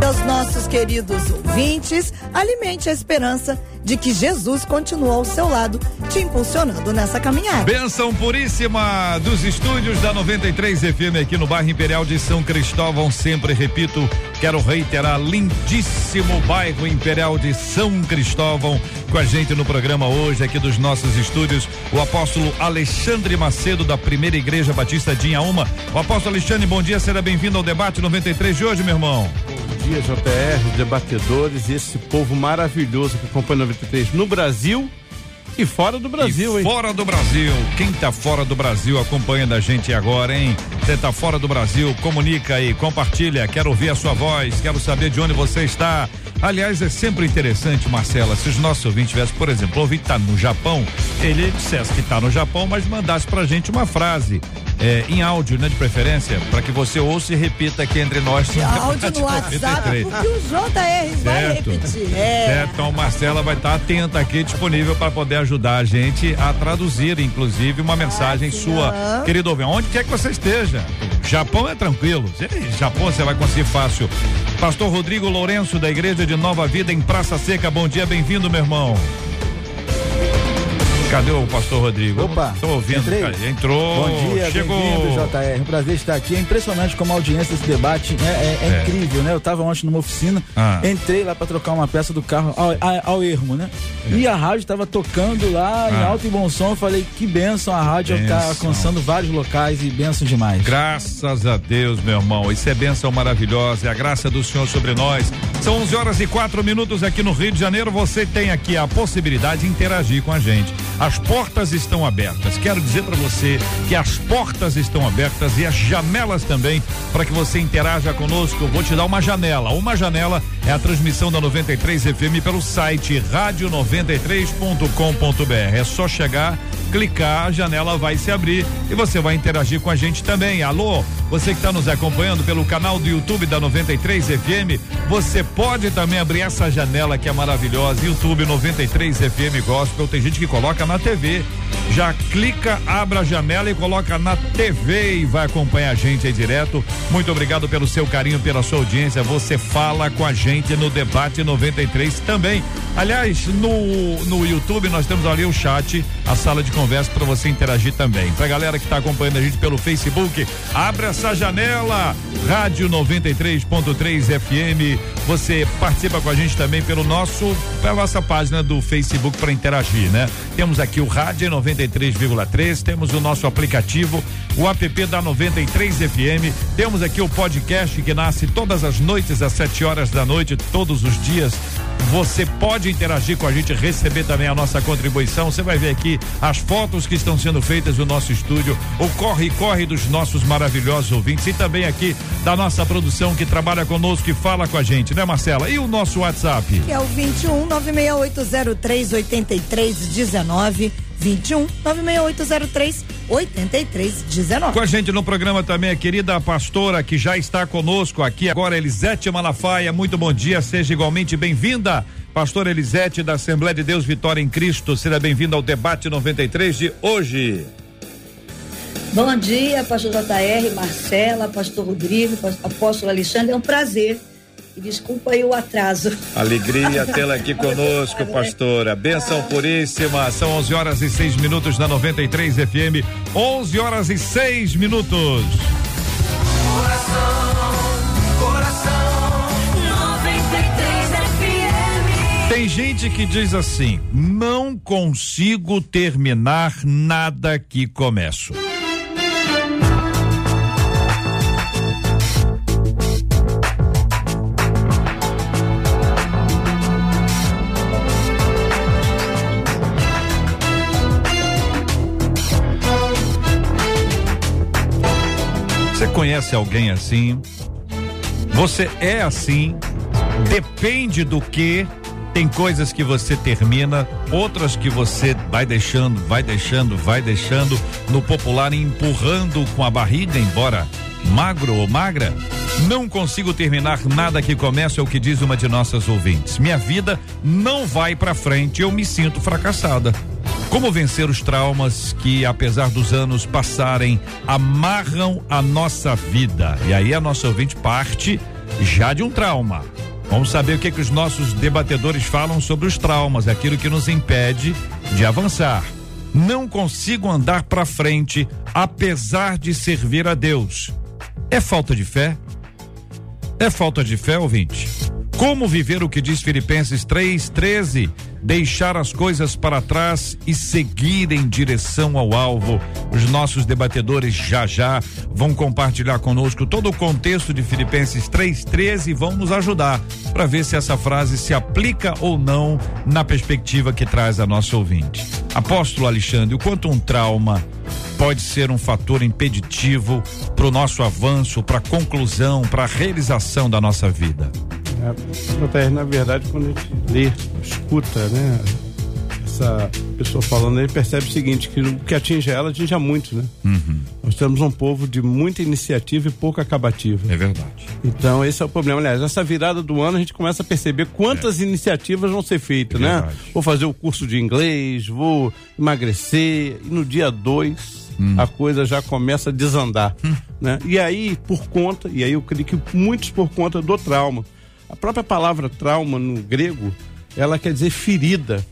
Meus nossos queridos ouvintes, alimente a esperança de que Jesus continua ao seu lado, te impulsionando nessa caminhada. Benção puríssima dos estúdios da 93 FM aqui no bairro Imperial de São Cristóvão. Sempre repito, quero reiterar, lindíssimo bairro Imperial de São Cristóvão. Com a gente no programa hoje, aqui dos nossos estúdios, o apóstolo Alexandre Macedo, da Primeira Igreja Batista de Inhaúma. O apóstolo Alexandre, bom dia, seja bem-vindo ao debate 93 de hoje, meu irmão. Bom dia, JR, debatedores esse povo maravilhoso que acompanha 93 no Brasil e fora do Brasil, e hein? Fora do Brasil. Quem tá fora do Brasil acompanhando a gente agora, hein? Você tá fora do Brasil, comunica aí, compartilha. Quero ouvir a sua voz, quero saber de onde você está. Aliás, é sempre interessante, Marcela, se os nossos ouvintes tivessem, por exemplo, o ouvinte tá no Japão, ele dissesse que tá no Japão, mas mandasse pra gente uma frase é, em áudio, né, de preferência, para que você ouça e repita aqui entre nós. Áudio no WhatsApp, porque o JR vai repetir. É. Certo, então Marcela vai estar tá atenta aqui, disponível para poder ajudar a gente a traduzir, inclusive, uma mensagem ah, sua, não. querido ouvinte, onde quer que você esteja. Japão é tranquilo, Japão você vai conseguir fácil. Pastor Rodrigo Lourenço, da Igreja de Nova Vida, em Praça Seca, bom dia, bem-vindo, meu irmão. Cadê o pastor Rodrigo? Opa, tô ouvindo. Entrei. Cara, entrou. Bom dia, bem-vindo, JR. Um prazer estar aqui. É impressionante como a audiência desse debate é, é, é, é. incrível, né? Eu estava ontem numa oficina, ah. entrei lá para trocar uma peça do carro ao, ao ermo, né? É. E a rádio estava tocando lá ah. em alto e bom som. Eu falei, que benção a rádio está alcançando vários locais e benção demais. Graças a Deus, meu irmão. Isso é benção maravilhosa. É a graça do Senhor sobre nós. São 11 horas e 4 minutos aqui no Rio de Janeiro. Você tem aqui a possibilidade de interagir com a gente. As portas estão abertas. Quero dizer para você que as portas estão abertas e as janelas também para que você interaja conosco. Vou te dar uma janela. Uma janela é a transmissão da 93 FM pelo site radio93.com.br. É só chegar clicar, a janela vai se abrir e você vai interagir com a gente também. Alô, você que está nos acompanhando pelo canal do YouTube da 93 FM, você pode também abrir essa janela que é maravilhosa, YouTube 93 FM Gospel. Tem gente que coloca na TV. Já clica, abra a janela e coloca na TV e vai acompanhar a gente aí direto. Muito obrigado pelo seu carinho, pela sua audiência. Você fala com a gente no debate 93 também. Aliás, no no YouTube nós temos ali o chat, a sala de conversa para você interagir também. Pra galera que está acompanhando a gente pelo Facebook, abre essa janela, Rádio 93.3 FM. Você participa com a gente também pelo nosso, pela nossa página do Facebook para interagir, né? Temos aqui o Rádio 93,3, temos o nosso aplicativo, o app da 93 FM, temos aqui o podcast que nasce todas as noites às 7 horas da noite, todos os dias. Você pode interagir com a gente, receber também a nossa contribuição. Você vai ver aqui as fotos que estão sendo feitas no nosso estúdio, o corre-corre dos nossos maravilhosos ouvintes e também aqui da nossa produção que trabalha conosco e fala com a gente, né, Marcela? E o nosso WhatsApp? Que é o 21 96803 8319. 21 96803 8319. Com a gente no programa também a querida pastora que já está conosco aqui agora, Elisete Malafaia. Muito bom dia, seja igualmente bem-vinda. Pastora Elisete, da Assembleia de Deus Vitória em Cristo, seja bem-vindo ao debate 93 de hoje. Bom dia, pastor JR, Marcela, pastor Rodrigo, apóstolo Alexandre, é um prazer. E desculpa aí o atraso. Alegria tê-la aqui conosco, pastora. Benção puríssima. São 11 horas e 6 minutos na 93 FM. 11 horas e 6 minutos. Coração, gente que diz assim: não consigo terminar nada que começo. Você conhece alguém assim? Você é assim? Depende do que tem coisas que você termina, outras que você vai deixando, vai deixando, vai deixando, no popular empurrando com a barriga, embora magro ou magra. Não consigo terminar nada que começa, é o que diz uma de nossas ouvintes. Minha vida não vai para frente, eu me sinto fracassada. Como vencer os traumas que, apesar dos anos passarem, amarram a nossa vida? E aí a nossa ouvinte parte já de um trauma. Vamos saber o que, que os nossos debatedores falam sobre os traumas, aquilo que nos impede de avançar. Não consigo andar para frente, apesar de servir a Deus. É falta de fé? É falta de fé, ouvinte? Como viver o que diz Filipenses 3:13? Deixar as coisas para trás e seguir em direção ao alvo. Os nossos debatedores já já vão compartilhar conosco todo o contexto de Filipenses 3:13 e vão nos ajudar para ver se essa frase se aplica ou não na perspectiva que traz a nossa ouvinte. Apóstolo Alexandre, o quanto um trauma pode ser um fator impeditivo para o nosso avanço, para a conclusão, para a realização da nossa vida? É, na verdade, quando a gente lê, escuta, né? Essa pessoa falando, ele percebe o seguinte, que o que atinge ela, atinge a muitos, né? Uhum. Nós temos um povo de muita iniciativa e pouca acabativa. É verdade. Então, esse é o problema. Aliás, essa virada do ano, a gente começa a perceber quantas é. iniciativas vão ser feitas, é né? Vou fazer o curso de inglês, vou emagrecer, e no dia 2 hum. a coisa já começa a desandar. Hum. Né? E aí, por conta, e aí eu creio que muitos por conta do trauma. A própria palavra trauma no grego, ela quer dizer ferida.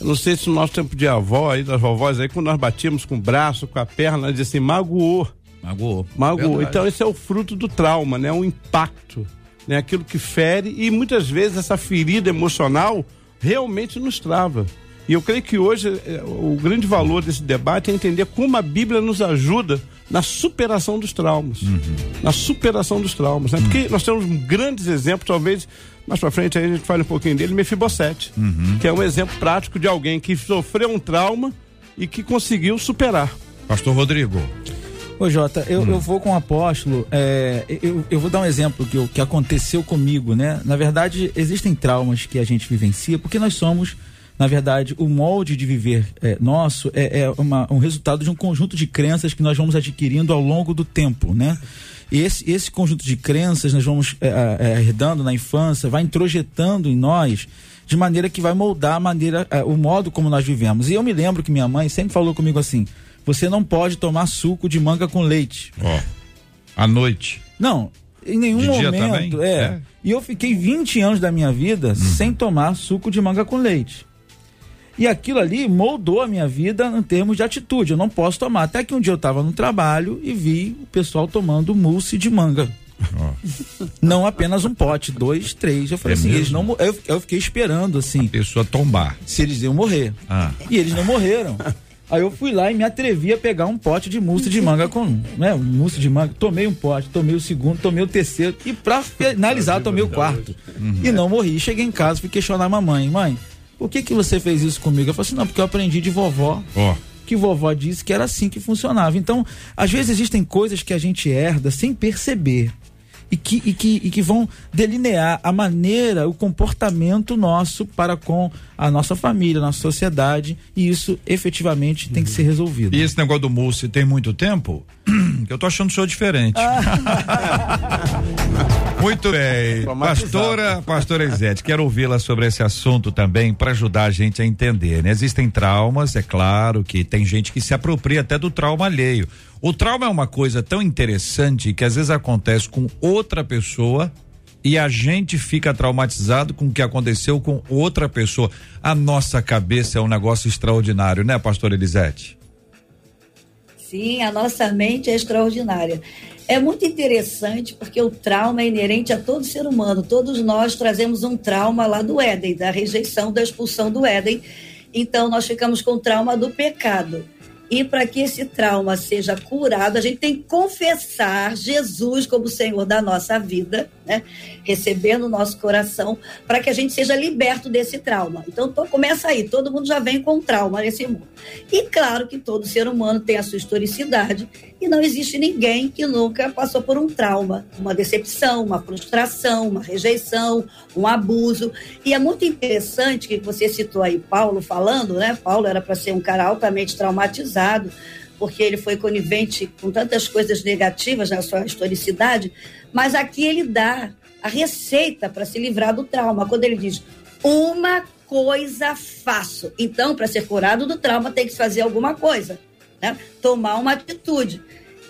Eu não sei se no nosso tempo de avó, aí, das vovós, aí, quando nós batíamos com o braço, com a perna, dizia assim, magoou. Magoou. Magoou. Então esse é o fruto do trauma, né? O impacto, né? Aquilo que fere e muitas vezes essa ferida emocional realmente nos trava. E eu creio que hoje é, o grande valor desse debate é entender como a Bíblia nos ajuda na superação dos traumas. Uhum. Na superação dos traumas. Né? Uhum. Porque nós temos grandes exemplos, talvez mais pra frente aí a gente fale um pouquinho dele, Mefibosete, uhum. que é um exemplo prático de alguém que sofreu um trauma e que conseguiu superar. Pastor Rodrigo. Ô Jota, eu, hum. eu vou com o apóstolo, é, eu, eu vou dar um exemplo que, que aconteceu comigo, né? Na verdade, existem traumas que a gente vivencia porque nós somos na verdade, o molde de viver é, nosso é, é uma, um resultado de um conjunto de crenças que nós vamos adquirindo ao longo do tempo, né? E esse, esse conjunto de crenças nós vamos é, é, herdando na infância, vai introjetando em nós de maneira que vai moldar a maneira, é, o modo como nós vivemos. E eu me lembro que minha mãe sempre falou comigo assim: você não pode tomar suco de manga com leite. Ó, oh, à noite. Não, em nenhum de momento. É. é. E eu fiquei 20 anos da minha vida uhum. sem tomar suco de manga com leite. E aquilo ali moldou a minha vida em termos de atitude. Eu não posso tomar. Até que um dia eu estava no trabalho e vi o pessoal tomando mousse de manga. Oh. Não apenas um pote, dois, três. Eu falei é assim, mesmo? eles não eu, eu fiquei esperando assim. A pessoa tombar. Se eles iam morrer. Ah. E eles não morreram. Aí eu fui lá e me atrevi a pegar um pote de mousse de manga com, né, um mousse de manga. Tomei um pote, tomei o segundo, tomei o terceiro e para finalizar tomei o quarto. Uhum. E não morri. Cheguei em casa, fui questionar a mamãe, mãe, por que, que você fez isso comigo? Eu falei assim, não, porque eu aprendi de vovó. Oh. Que vovó disse que era assim que funcionava. Então, às vezes existem coisas que a gente herda sem perceber e que, e que, e que vão delinear a maneira, o comportamento nosso para com a nossa família, a nossa sociedade, e isso efetivamente tem que ser resolvido. E esse negócio do Múcio tem muito tempo? Eu tô achando o senhor diferente. muito bem. Pastora, pastora Isete, quero ouvi-la sobre esse assunto também para ajudar a gente a entender, né? Existem traumas, é claro que tem gente que se apropria até do trauma alheio. O trauma é uma coisa tão interessante que às vezes acontece com outra pessoa e a gente fica traumatizado com o que aconteceu com outra pessoa. A nossa cabeça é um negócio extraordinário, né, pastor Elisete? Sim, a nossa mente é extraordinária. É muito interessante porque o trauma é inerente a todo ser humano. Todos nós trazemos um trauma lá do Éden, da rejeição, da expulsão do Éden. Então, nós ficamos com o trauma do pecado. E para que esse trauma seja curado, a gente tem que confessar Jesus como Senhor da nossa vida, né? recebendo o nosso coração, para que a gente seja liberto desse trauma. Então, tô, começa aí, todo mundo já vem com trauma nesse mundo. E claro que todo ser humano tem a sua historicidade, e não existe ninguém que nunca passou por um trauma, uma decepção, uma frustração, uma rejeição, um abuso. E é muito interessante que você citou aí Paulo falando, né? Paulo era para ser um cara altamente traumatizado, porque ele foi conivente com tantas coisas negativas na sua historicidade, mas aqui ele dá a receita para se livrar do trauma. Quando ele diz uma coisa faço. Então, para ser curado do trauma, tem que fazer alguma coisa, né? Tomar uma atitude.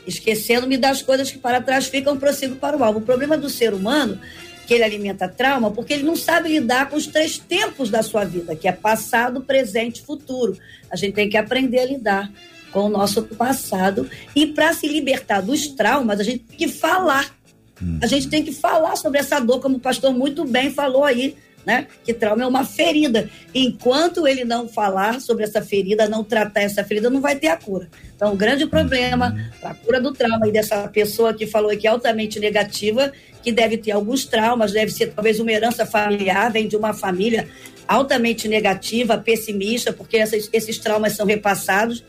Esquecendo-me das coisas que para trás ficam, prossigo para o alvo. O problema do ser humano que ele alimenta trauma porque ele não sabe lidar com os três tempos da sua vida, que é passado, presente e futuro. A gente tem que aprender a lidar com o nosso passado e para se libertar dos traumas, a gente tem que falar Hum. A gente tem que falar sobre essa dor, como o pastor muito bem falou aí, né? Que trauma é uma ferida. Enquanto ele não falar sobre essa ferida, não tratar essa ferida, não vai ter a cura. Então, o grande problema uhum. para a cura do trauma e dessa pessoa que falou que é altamente negativa, que deve ter alguns traumas, deve ser talvez uma herança familiar, vem de uma família altamente negativa, pessimista, porque essas, esses traumas são repassados,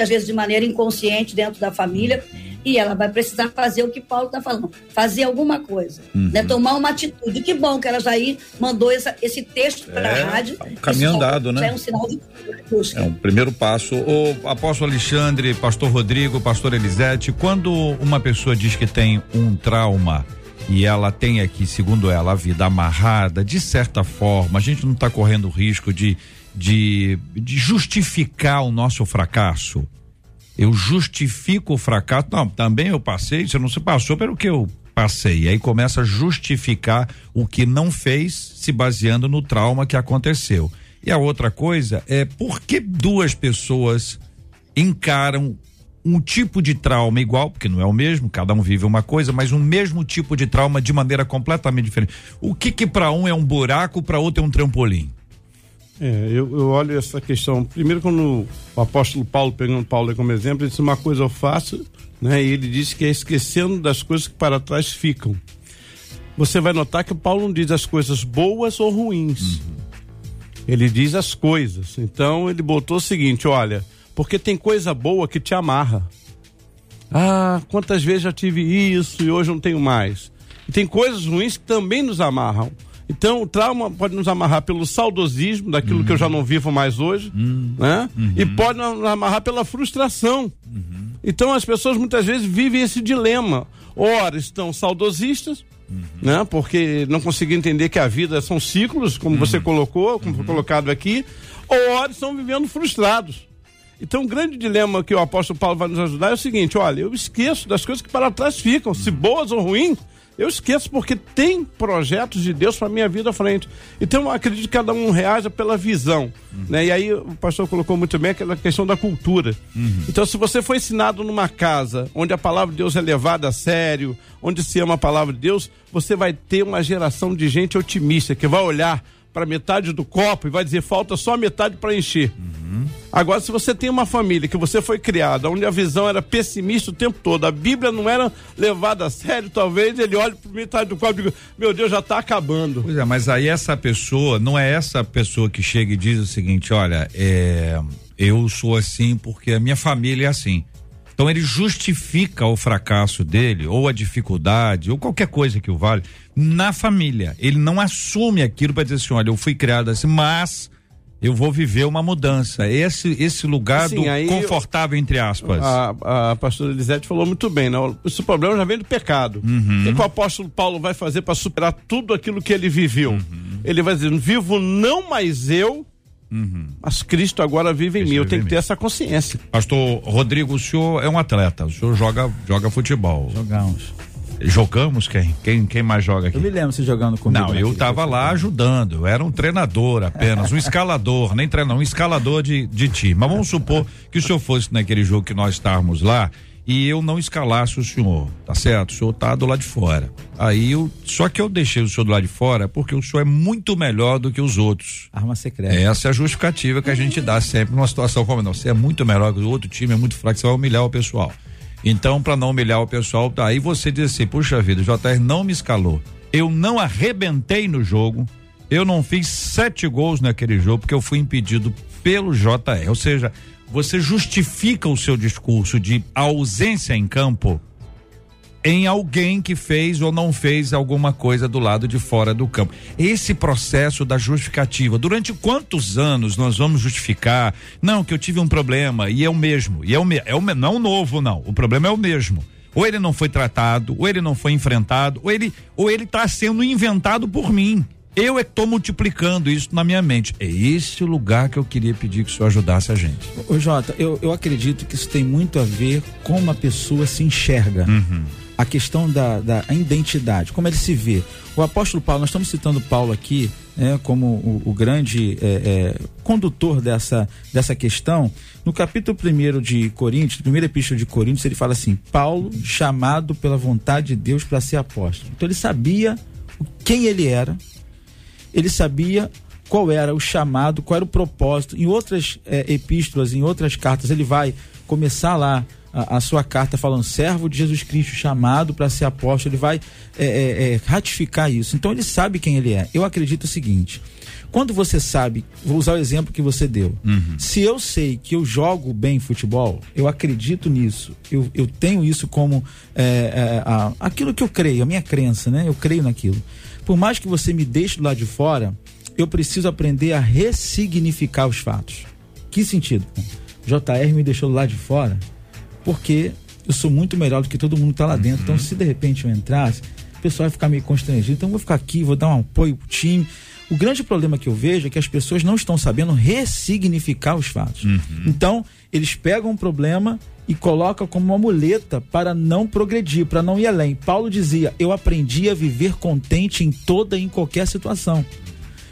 às vezes de maneira inconsciente dentro da família e ela vai precisar fazer o que Paulo está falando, fazer alguma coisa, uhum. né? tomar uma atitude. Que bom que ela já aí mandou essa, esse texto para é, a rádio. Um caminho andado, né? É um sinal de busca. É um primeiro passo. O apóstolo Alexandre, pastor Rodrigo, pastor Elisete, quando uma pessoa diz que tem um trauma, e ela tem aqui, segundo ela, a vida amarrada, de certa forma, a gente não está correndo risco de, de, de justificar o nosso fracasso eu justifico o fracasso. Não, também eu passei, você não se passou pelo que eu passei. Aí começa a justificar o que não fez, se baseando no trauma que aconteceu. E a outra coisa é por que duas pessoas encaram um tipo de trauma igual, porque não é o mesmo, cada um vive uma coisa, mas um mesmo tipo de trauma de maneira completamente diferente. O que que para um é um buraco, para outro é um trampolim? É, eu, eu, olho essa questão. Primeiro, quando o apóstolo Paulo, pegando Paulo como exemplo, ele disse: Uma coisa eu faço, né? E ele disse que é esquecendo das coisas que para trás ficam. Você vai notar que Paulo não diz as coisas boas ou ruins. Uhum. Ele diz as coisas. Então, ele botou o seguinte: olha, porque tem coisa boa que te amarra. Ah, quantas vezes já tive isso e hoje não tenho mais. E tem coisas ruins que também nos amarram. Então, o trauma pode nos amarrar pelo saudosismo, daquilo uhum. que eu já não vivo mais hoje, uhum. né? Uhum. E pode nos amarrar pela frustração. Uhum. Então, as pessoas muitas vezes vivem esse dilema. Ora, estão saudosistas, uhum. né? Porque não conseguem entender que a vida são ciclos, como você uhum. colocou, como foi colocado aqui. Ou ora, estão vivendo frustrados. Então, o grande dilema que o apóstolo Paulo vai nos ajudar é o seguinte: olha, eu esqueço das coisas que para trás ficam, se boas ou ruins, eu esqueço porque tem projetos de Deus para minha vida à frente. Então eu acredito que cada um reaja pela visão, uhum. né? E aí o pastor colocou muito bem aquela questão da cultura. Uhum. Então se você foi ensinado numa casa onde a palavra de Deus é levada a sério, onde se ama a palavra de Deus, você vai ter uma geração de gente otimista que vai olhar para metade do copo e vai dizer falta só metade para encher. Uhum. Agora, se você tem uma família que você foi criada, onde a visão era pessimista o tempo todo, a Bíblia não era levada a sério, talvez ele olhe para metade do copo e diga: Meu Deus, já está acabando. Pois é, mas aí essa pessoa, não é essa pessoa que chega e diz o seguinte: Olha, é, eu sou assim porque a minha família é assim. Então ele justifica o fracasso dele, ou a dificuldade, ou qualquer coisa que o vale, na família. Ele não assume aquilo para dizer assim: olha, eu fui criado assim, mas eu vou viver uma mudança. Esse esse lugar do confortável, entre aspas. A, a pastora Elisete falou muito bem, né? Esse problema já vem do pecado. Uhum. O que o apóstolo Paulo vai fazer para superar tudo aquilo que ele viveu? Uhum. Ele vai dizer: vivo não mais eu, Uhum. Mas Cristo agora vive em Cristo mim. Eu tenho que ter essa consciência. Pastor Rodrigo, o senhor é um atleta. O senhor joga, joga futebol. Jogamos. Jogamos quem? Quem, quem mais joga aqui? Eu me lembro se jogando comigo. Não, eu estava lá ajudando. Eu era um treinador apenas, um escalador, nem treinador, um escalador de, de time. Mas vamos supor que o senhor fosse naquele jogo que nós estávamos lá e eu não escalasse o senhor, tá certo? O senhor tá do lado de fora. Aí eu, só que eu deixei o senhor do lado de fora porque o senhor é muito melhor do que os outros. Arma secreta. Essa é a justificativa que a gente dá sempre numa situação como não. Você é muito melhor que o outro time, é muito fraco, você vai humilhar o pessoal. Então, para não humilhar o pessoal, aí você diz assim: puxa vida, o JR não me escalou. Eu não arrebentei no jogo. Eu não fiz sete gols naquele jogo porque eu fui impedido pelo JR. Ou seja, você justifica o seu discurso de ausência em campo em alguém que fez ou não fez alguma coisa do lado de fora do campo. Esse processo da justificativa, durante quantos anos nós vamos justificar? Não, que eu tive um problema e é o mesmo, e é o, me, é o não novo não, o problema é o mesmo. Ou ele não foi tratado, ou ele não foi enfrentado, ou ele ou ele está sendo inventado por mim. Eu é estou multiplicando isso na minha mente. É esse o lugar que eu queria pedir que o senhor ajudasse a gente. Ô Jota, eu, eu acredito que isso tem muito a ver com como a pessoa se enxerga. Uhum. A questão da, da identidade, como ele se vê. O apóstolo Paulo, nós estamos citando Paulo aqui né, como o, o grande é, é, condutor dessa, dessa questão. No capítulo 1 de Coríntios, primeira epístola de Coríntios, ele fala assim: Paulo, chamado pela vontade de Deus para ser apóstolo. Então ele sabia quem ele era, ele sabia qual era o chamado, qual era o propósito. Em outras é, epístolas, em outras cartas, ele vai começar lá a, a, sua carta falando servo de Jesus Cristo, chamado para ser apóstolo, ele vai é, é, ratificar isso. Então ele sabe quem ele é. Eu acredito o seguinte: quando você sabe, vou usar o exemplo que você deu. Uhum. Se eu sei que eu jogo bem futebol, eu acredito nisso. Eu, eu tenho isso como é, a, aquilo que eu creio, a minha crença, né? Eu creio naquilo por mais que você me deixe do lado de fora, eu preciso aprender a ressignificar os fatos. Que sentido? JR me deixou do lado de fora porque eu sou muito melhor do que todo mundo está lá dentro. Então, uhum. Então, se de repente eu entrasse, o pessoal vai ficar meio constrangido. Então, eu vou ficar aqui, vou dar um apoio pro time. O grande problema que eu vejo é que as pessoas não estão sabendo ressignificar os fatos. Uhum. Então, eles pegam um problema e coloca como uma muleta para não progredir, para não ir além. Paulo dizia: Eu aprendi a viver contente em toda e em qualquer situação.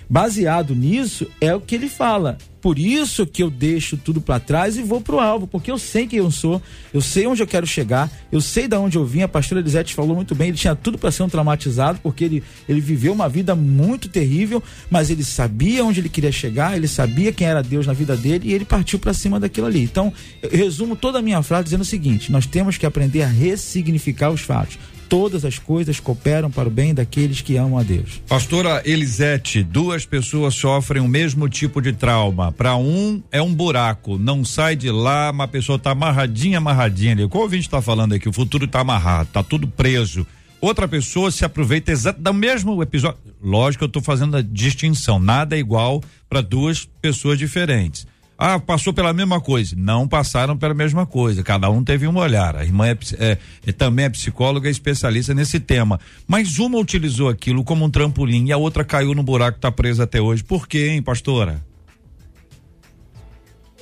Baseado nisso, é o que ele fala. Por isso que eu deixo tudo para trás e vou pro alvo, porque eu sei quem eu sou, eu sei onde eu quero chegar, eu sei de onde eu vim. A pastora Elisete falou muito bem, ele tinha tudo para ser um traumatizado, porque ele, ele viveu uma vida muito terrível, mas ele sabia onde ele queria chegar, ele sabia quem era Deus na vida dele e ele partiu para cima daquilo ali. Então, eu resumo toda a minha frase dizendo o seguinte: nós temos que aprender a ressignificar os fatos todas as coisas cooperam para o bem daqueles que amam a Deus. Pastora Elisete, duas pessoas sofrem o mesmo tipo de trauma. Para um é um buraco, não sai de lá, uma pessoa está amarradinha, amarradinha ali. Qual ouvinte está falando aqui? O futuro está amarrado, está tudo preso. Outra pessoa se aproveita exato do mesmo episódio. Lógico, eu estou fazendo a distinção. Nada é igual para duas pessoas diferentes. Ah, passou pela mesma coisa. Não passaram pela mesma coisa. Cada um teve um olhar. A irmã é, é, é também é psicóloga e especialista nesse tema. Mas uma utilizou aquilo como um trampolim e a outra caiu no buraco que está presa até hoje. Por quê, hein, pastora?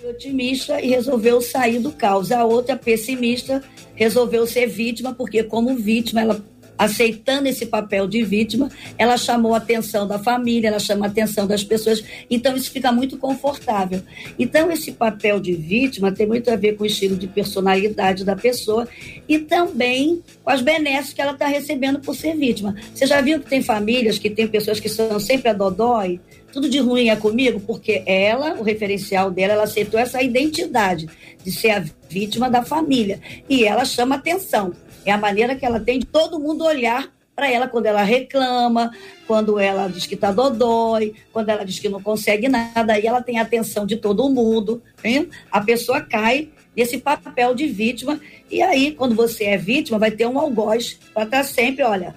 Otimista e resolveu sair do caos. A outra pessimista resolveu ser vítima, porque como vítima ela aceitando esse papel de vítima, ela chamou a atenção da família, ela chama a atenção das pessoas, então isso fica muito confortável. Então, esse papel de vítima tem muito a ver com o estilo de personalidade da pessoa e também com as benesses que ela está recebendo por ser vítima. Você já viu que tem famílias que tem pessoas que são sempre a dodói, tudo de ruim é comigo, porque ela, o referencial dela, ela aceitou essa identidade de ser a vítima da família. E ela chama atenção. É a maneira que ela tem de todo mundo olhar para ela quando ela reclama, quando ela diz que está dodói, quando ela diz que não consegue nada, aí ela tem a atenção de todo mundo. Hein? A pessoa cai nesse papel de vítima, e aí, quando você é vítima, vai ter um algoz para estar tá sempre, olha,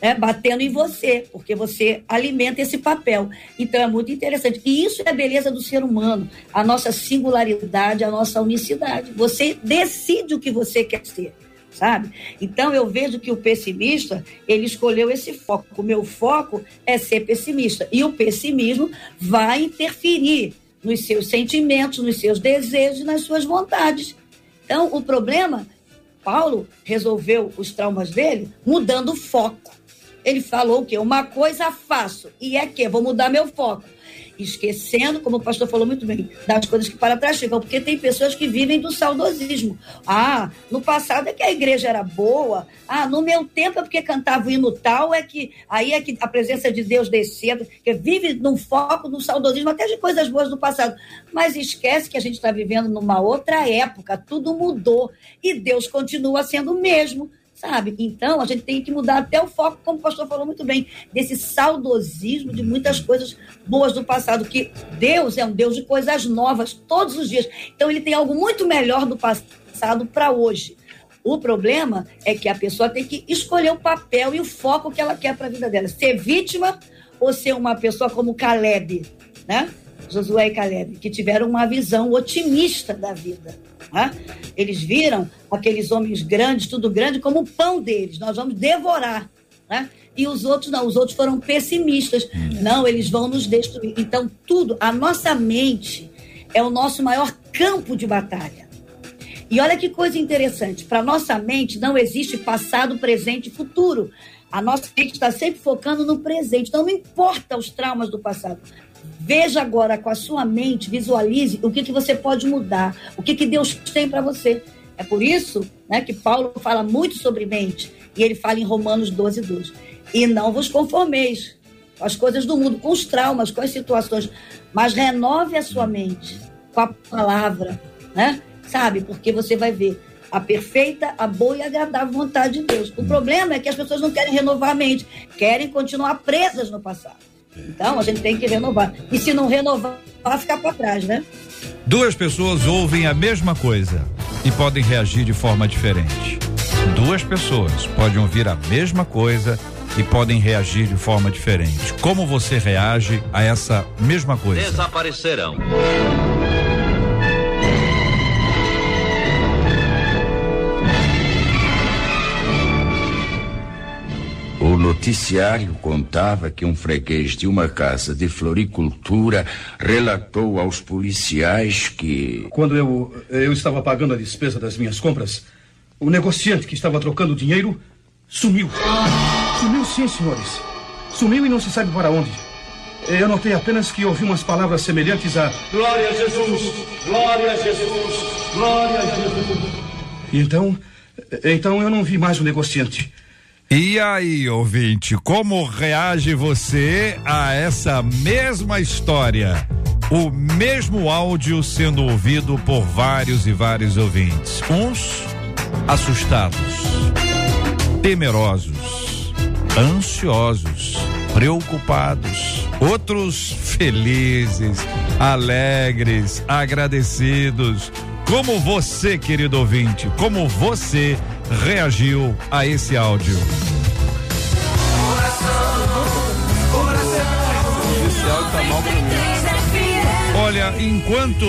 né, batendo em você, porque você alimenta esse papel. Então é muito interessante. E isso é a beleza do ser humano, a nossa singularidade, a nossa unicidade. Você decide o que você quer ser sabe? Então eu vejo que o pessimista, ele escolheu esse foco. O meu foco é ser pessimista. E o pessimismo vai interferir nos seus sentimentos, nos seus desejos, nas suas vontades. Então, o problema, Paulo resolveu os traumas dele mudando o foco. Ele falou o quê? Uma coisa faço. E é que? Vou mudar meu foco esquecendo, como o pastor falou muito bem, das coisas que para trás ficam, porque tem pessoas que vivem do saudosismo. Ah, no passado é que a igreja era boa, ah, no meu tempo é porque cantava o hino tal, é que aí é que a presença de Deus descendo, que vive num foco no saudosismo, até de coisas boas do passado. Mas esquece que a gente está vivendo numa outra época, tudo mudou e Deus continua sendo o mesmo sabe? Então, a gente tem que mudar até o foco, como o pastor falou muito bem, desse saudosismo de muitas coisas boas do passado, que Deus é um Deus de coisas novas todos os dias. Então, ele tem algo muito melhor do passado para hoje. O problema é que a pessoa tem que escolher o papel e o foco que ela quer para a vida dela. Ser vítima ou ser uma pessoa como Caleb, né? Josué e Caleb, que tiveram uma visão otimista da vida. Né? Eles viram aqueles homens grandes, tudo grande, como o pão deles. Nós vamos devorar. Né? E os outros não, os outros foram pessimistas. Não, eles vão nos destruir. Então, tudo, a nossa mente é o nosso maior campo de batalha. E olha que coisa interessante: para nossa mente não existe passado, presente e futuro. A nossa mente está sempre focando no presente. Então, não importa os traumas do passado. Veja agora com a sua mente, visualize o que, que você pode mudar, o que, que Deus tem para você. É por isso né, que Paulo fala muito sobre mente, e ele fala em Romanos 12, 12. E não vos conformeis com as coisas do mundo, com os traumas, com as situações, mas renove a sua mente com a palavra, né? Sabe? Porque você vai ver a perfeita, a boa e agradável vontade de Deus. O problema é que as pessoas não querem renovar a mente, querem continuar presas no passado. Então, a gente tem que renovar. E se não renovar, vai ficar para trás, né? Duas pessoas ouvem a mesma coisa e podem reagir de forma diferente. Duas pessoas podem ouvir a mesma coisa e podem reagir de forma diferente. Como você reage a essa mesma coisa? Desaparecerão. Noticiário contava que um freguês de uma casa de floricultura relatou aos policiais que. Quando eu, eu estava pagando a despesa das minhas compras, o negociante que estava trocando dinheiro sumiu. Sumiu sim, senhores. Sumiu e não se sabe para onde. Eu notei apenas que ouvi umas palavras semelhantes a Glória a Jesus! Glória a Jesus! Glória a Jesus! E então, então eu não vi mais o negociante. E aí, ouvinte, como reage você a essa mesma história? O mesmo áudio sendo ouvido por vários e vários ouvintes. Uns assustados, temerosos, ansiosos, preocupados, outros felizes, alegres, agradecidos. Como você, querido ouvinte, como você reagiu a esse áudio. Olha, enquanto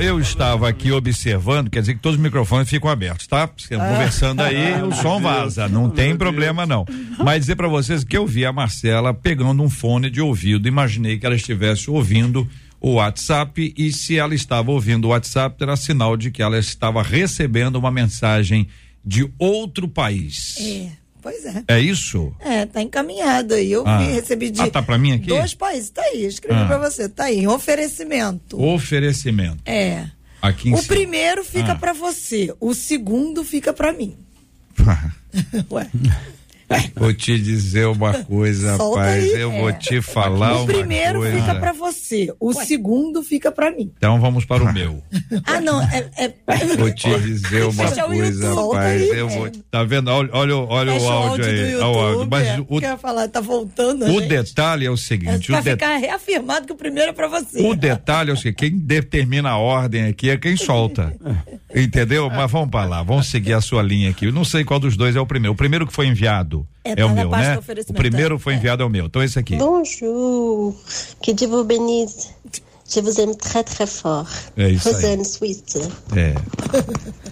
eu estava aqui observando, quer dizer que todos os microfones ficam abertos, tá? Conversando aí, o som vaza, não tem problema não. Mas dizer para vocês que eu vi a Marcela pegando um fone de ouvido, imaginei que ela estivesse ouvindo o WhatsApp e se ela estava ouvindo o WhatsApp era sinal de que ela estava recebendo uma mensagem de outro país. É. Pois é. É isso? É, tá encaminhado aí. Eu Ah. vi, recebi de Ah, tá pra mim aqui? dois países. Tá aí, escrevi Ah. pra você. Tá aí, oferecimento. Oferecimento. É. Aqui em O cima. primeiro fica Ah. pra você, o segundo fica pra mim. Ué. Vou te dizer uma coisa, Solta rapaz. aí. Eu vou É. te falar o uma primeiro coisa. fica pra você, o segundo fica pra mim. Então vamos para o meu. Ah, não, é. é... Vou te dizer uma Fecha o coisa, YouTube. rapaz. Aí, Eu é. vou. Tá vendo? Olha, olha, o- olha o áudio aí. do olha o áudio. YouTube, Mas é. o, Quer falar, tá voltando. o gente. detalhe é o seguinte: Pra o, de- ficar reafirmado que o primeiro é pra você. o detalhe é o seguinte: quem determina a ordem aqui é quem solta. Entendeu? Mas vamos para lá, vamos seguir a sua linha aqui. Eu não sei qual dos dois é o primeiro. O primeiro que foi enviado É, é, tá o meu, né? O primeiro é. foi enviado é o meu. Então esse aqui. Bonjour, que Dieu vous bénisse. Je vous aime très très fort. É isso aí. Rosane Suisse. É.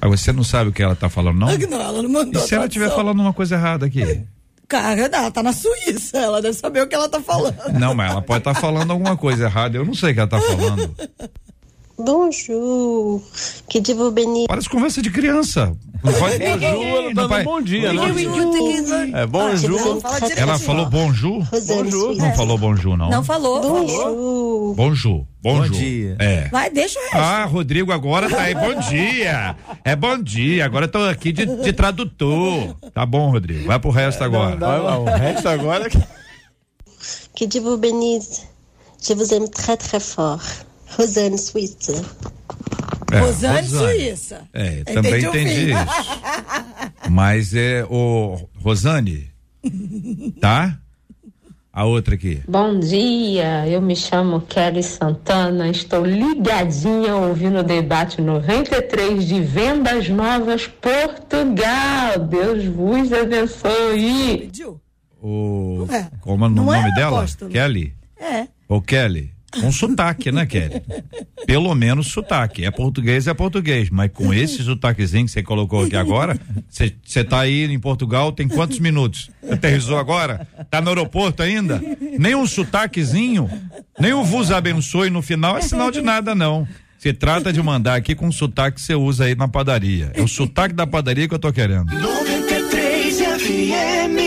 Ah, você não sabe o que ela tá falando, não? Não, ela não mandou. E se ela estiver falando uma coisa errada aqui? Cara, ela tá na Suíça, ela deve saber o que ela tá falando. Não, mas ela pode estar falando alguma coisa errada. Eu não sei o que ela tá falando. Bonjour. Que vous bénisse. Parece conversa de criança. Não vai, bonjour, ela tá no bom dia, né? É bonjour. Ela falou bonjour? Bonjour. Não falou bonjour, não. Não falou. Bonjour. Bonjour. Bonjour. Bom dia. É. Vai, deixa o resto. Ah, Rodrigo agora tá aí. Bom dia. É bom dia. Agora eu tô aqui de, de tradutor. Tá bom, Rodrigo. Vai pro resto agora. Vai lá, o resto agora. Que Dieu vous bénisse. Je vous aime très très fort. Rosane Suisse. É, Rosane Suíça. É, também Entendi entendi isso. Mas é o Rosane, tá? A outra aqui. Bom dia, eu me chamo Kelly Santana, estou ligadinha ouvindo o debate 93 de Vendas Novas Portugal. Deus vos abençoe. O é. como é o Não nome é, dela? apóstolo? Kelly. É. Ô Kelly, com sotaque, né, Kelly? Pelo menos sotaque. É português, é português. Mas com esse sotaquezinho que você colocou aqui agora, você tá aí em Portugal, tem quantos minutos? Aterrizou agora? Tá no aeroporto ainda? Nem um sotaquezinho, nem o vos abençoe no final é sinal de nada, não. Se trata de mandar aqui com o sotaque que você usa aí na padaria. É o sotaque da padaria que eu tô querendo. 93 FM.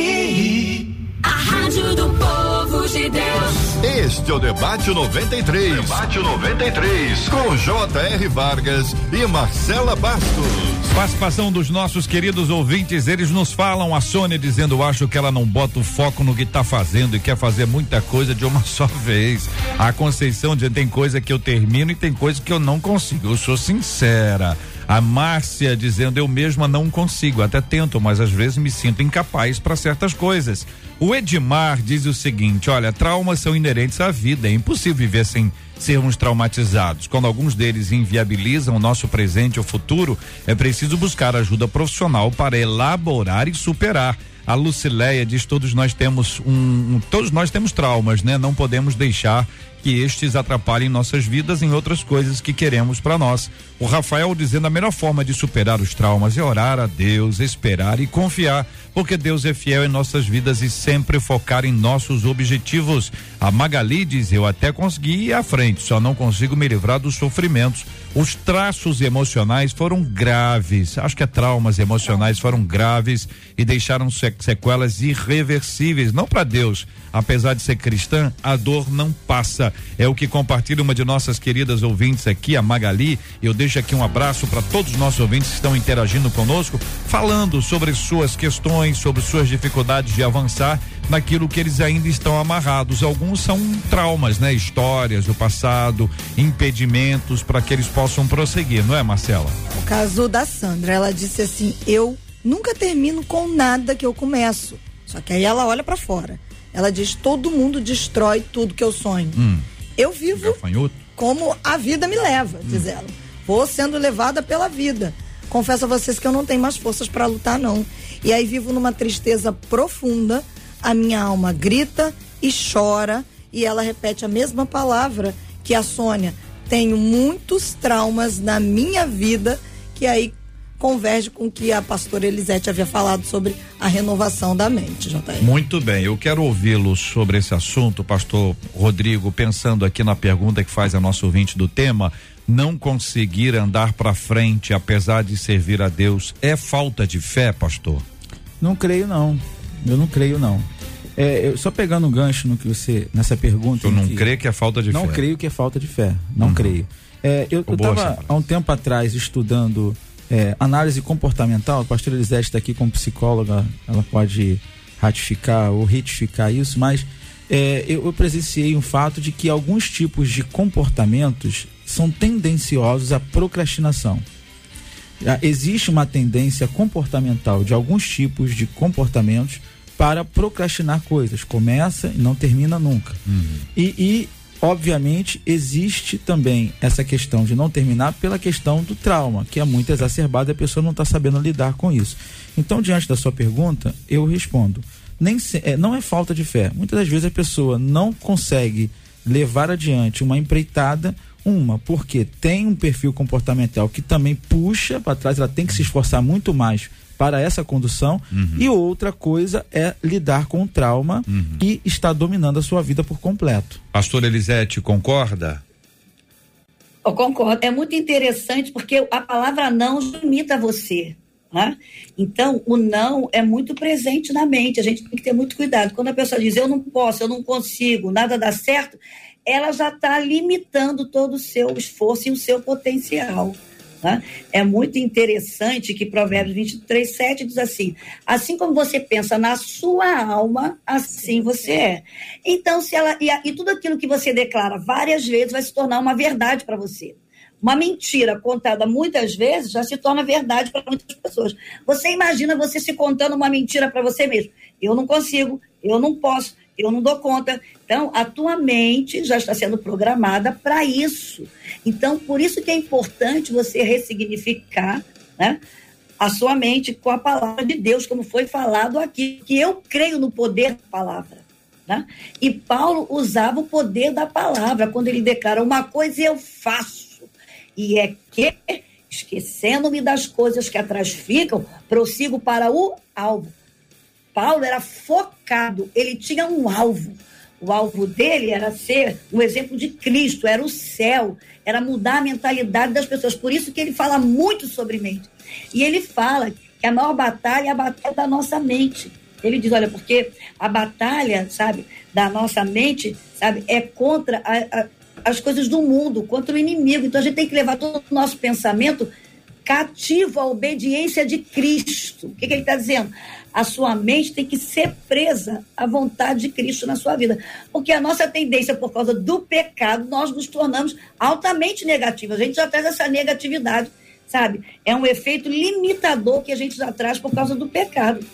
A rádio do povo de Deus. Este é o Debate 93. Debate 93. Com J.R. Vargas e Marcela Bastos. Participação dos nossos queridos ouvintes, eles nos falam, a Sônia dizendo, acho que ela não bota o foco no que tá fazendo e quer fazer muita coisa de uma só vez. A Conceição dizendo, tem coisa que eu termino e tem coisa que eu não consigo. Eu sou sincera. A Márcia dizendo, eu mesma não consigo, até tento, mas às vezes me sinto incapaz para certas coisas. O Edmar diz o seguinte: olha, traumas são inerentes à vida, é impossível viver sem sermos traumatizados. Quando alguns deles inviabilizam o nosso presente ou futuro, é preciso buscar ajuda profissional para elaborar e superar. A Lucileia diz: todos nós temos um, um todos nós temos traumas, né? Não podemos deixar que estes atrapalhem nossas vidas em outras coisas que queremos para nós. O Rafael dizendo a melhor forma de superar os traumas é orar a Deus, esperar e confiar, porque Deus é fiel em nossas vidas e sempre focar em nossos objetivos. A Magali diz: Eu até consegui ir à frente, só não consigo me livrar dos sofrimentos. Os traços emocionais foram graves, acho que é traumas emocionais foram graves e deixaram sequelas irreversíveis, não para Deus. Apesar de ser cristã, a dor não passa. É o que compartilha uma de nossas queridas ouvintes aqui, a Magali. Eu deixo aqui um abraço para todos os nossos ouvintes que estão interagindo conosco, falando sobre suas questões, sobre suas dificuldades de avançar naquilo que eles ainda estão amarrados. Alguns são traumas, né? Histórias do passado, impedimentos para que eles possam prosseguir, não é, Marcela? O caso da Sandra, ela disse assim: Eu nunca termino com nada que eu começo. Só que aí ela olha para fora. Ela diz: Todo mundo destrói tudo que eu sonho. Hum. Eu vivo Gafanhoto. como a vida me leva, diz ela. Vou sendo levada pela vida. Confesso a vocês que eu não tenho mais forças para lutar, não. E aí vivo numa tristeza profunda. A minha alma grita e chora. E ela repete a mesma palavra que a Sônia. Tenho muitos traumas na minha vida que aí converge com o que a pastora Elisete havia falado sobre a renovação da mente, JR. Muito bem, eu quero ouvi-lo sobre esse assunto, pastor Rodrigo, pensando aqui na pergunta que faz a nossa ouvinte do tema, não conseguir andar para frente apesar de servir a Deus é falta de fé, pastor? Não creio não. Eu não creio não. É, eu, só pegando um gancho no que você nessa pergunta. Eu não que, creio que é falta de não fé. Não creio que é falta de fé. Não uhum. creio. É, eu estava há um tempo atrás estudando é, análise comportamental. A pastora Elisete está aqui como psicóloga, ela pode ratificar ou retificar isso, mas é, eu, eu presenciei um fato de que alguns tipos de comportamentos são tendenciosos à procrastinação. Existe uma tendência comportamental de alguns tipos de comportamentos para procrastinar coisas. Começa e não termina nunca. Uhum. E, e, obviamente, existe também essa questão de não terminar pela questão do trauma, que é muito exacerbada e a pessoa não está sabendo lidar com isso. Então, diante da sua pergunta, eu respondo. Nem se, é, não é falta de fé. Muitas das vezes a pessoa não consegue levar adiante uma empreitada uma, porque tem um perfil comportamental que também puxa para trás, ela tem que se esforçar muito mais para essa condução. Uhum. E outra coisa é lidar com o trauma uhum. que está dominando a sua vida por completo. Pastor Elisete, concorda? Eu concordo. É muito interessante porque a palavra não limita você. Né? Então, o não é muito presente na mente. A gente tem que ter muito cuidado. Quando a pessoa diz eu não posso, eu não consigo, nada dá certo, ela já está limitando todo o seu esforço e o seu potencial. Né? É muito interessante que Provérbios 23, 7 diz assim: assim como você pensa na sua alma, assim você é. Então, se ela. E, e tudo aquilo que você declara várias vezes vai se tornar uma verdade para você. Uma mentira contada muitas vezes já se torna verdade para muitas pessoas. Você imagina você se contando uma mentira para você mesmo. Eu não consigo, eu não posso, eu não dou conta. Então, a tua mente já está sendo programada para isso. Então, por isso que é importante você ressignificar, né? A sua mente com a palavra de Deus, como foi falado aqui, que eu creio no poder da palavra. Né? E Paulo usava o poder da palavra quando ele declara uma coisa eu faço, e é que, esquecendo-me das coisas que atrás ficam, prossigo para o alvo. Paulo era focado, ele tinha um alvo. O alvo dele era ser um exemplo de Cristo, era o céu, era mudar a mentalidade das pessoas. Por isso que ele fala muito sobre mente. E ele fala que a maior batalha é a batalha da nossa mente. Ele diz, olha, porque a batalha, sabe, da nossa mente, sabe, é contra a, a, as coisas do mundo, contra o inimigo. Então a gente tem que levar todo o nosso pensamento cativo à obediência de Cristo. O que, que ele está dizendo? a sua mente tem que ser presa à vontade de Cristo na sua vida. Porque a nossa tendência, por causa do pecado, nós nos tornamos altamente negativos. A gente já traz essa negatividade, sabe? É um efeito limitador que a gente já traz por causa do pecado.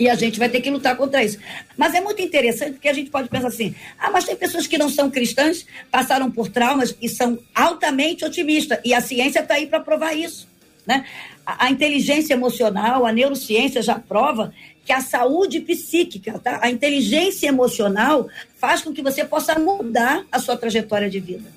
E a gente vai ter que lutar contra isso. Mas é muito interessante porque a gente pode pensar assim: ah, mas tem pessoas que não são cristãs, passaram por traumas e são altamente otimistas. E a ciência está aí para provar isso. Né? A, a, inteligência emocional, a neurociência já prova que a saúde psíquica, tá? a inteligência emocional faz com que você possa mudar a sua trajetória de vida.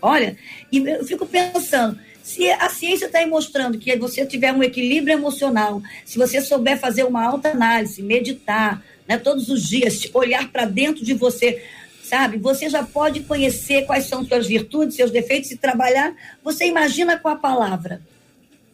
Olha, e eu fico pensando, se a ciência está mostrando que você tiver um equilíbrio emocional, se você souber fazer uma alta análise, meditar, né, todos os dias, olhar para dentro de você, sabe? Você já pode conhecer quais são suas virtudes, seus defeitos e trabalhar. Você imagina com a palavra.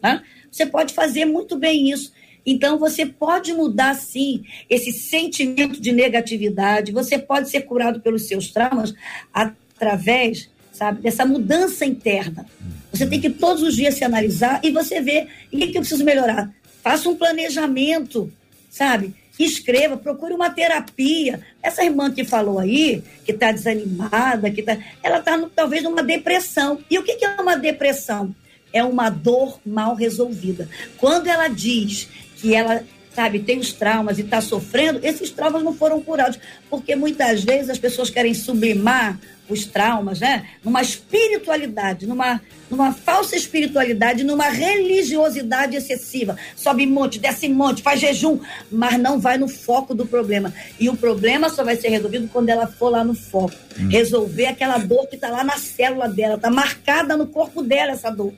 Né? Você pode fazer muito bem isso. Então, você pode mudar, sim, esse sentimento de negatividade. Você pode ser curado pelos seus traumas através, sabe, dessa mudança interna. Você tem que todos os dias se analisar e você ver o que, que eu preciso melhorar. Faça um planejamento, sabe? Escreva, procure uma terapia. Essa irmã que falou aí, que está desanimada, que tá, ela está talvez numa depressão. E o que, que é uma depressão? É uma dor mal resolvida. Quando ela diz que ela sabe, tem os traumas e está sofrendo, esses traumas não foram curados. Porque muitas vezes as pessoas querem sublimar os traumas, né? Numa espiritualidade, numa, numa falsa espiritualidade, numa religiosidade excessiva. Sobe monte, desce monte, faz jejum, mas não vai no foco do problema. E o problema só vai ser resolvido quando ela for lá no foco. Hum. Resolver aquela dor que está lá na célula dela, está marcada no corpo dela essa dor.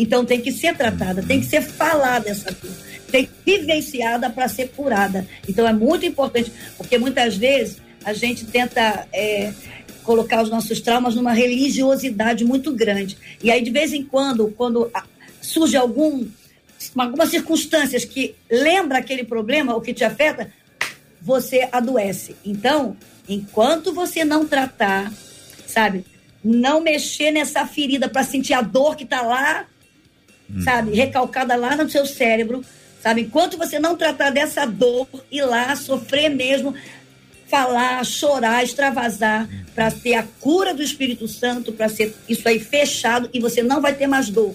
Então tem que ser tratada, tem que ser falada essa dor, tem que ser vivenciada para ser curada. Então é muito importante, porque muitas vezes a gente tenta é, colocar os nossos traumas numa religiosidade muito grande. E aí, de vez em quando, quando surge algum, algumas circunstâncias que lembra aquele problema ou que te afeta, você adoece. Então, enquanto você não tratar, sabe, não mexer nessa ferida para sentir a dor que está lá hum. sabe, recalcada lá no seu cérebro, sabe? Enquanto você não tratar dessa dor, ir lá sofrer mesmo, falar, chorar, extravasar, para ter a cura do Espírito Santo, para ser isso aí fechado e você não vai ter mais dor.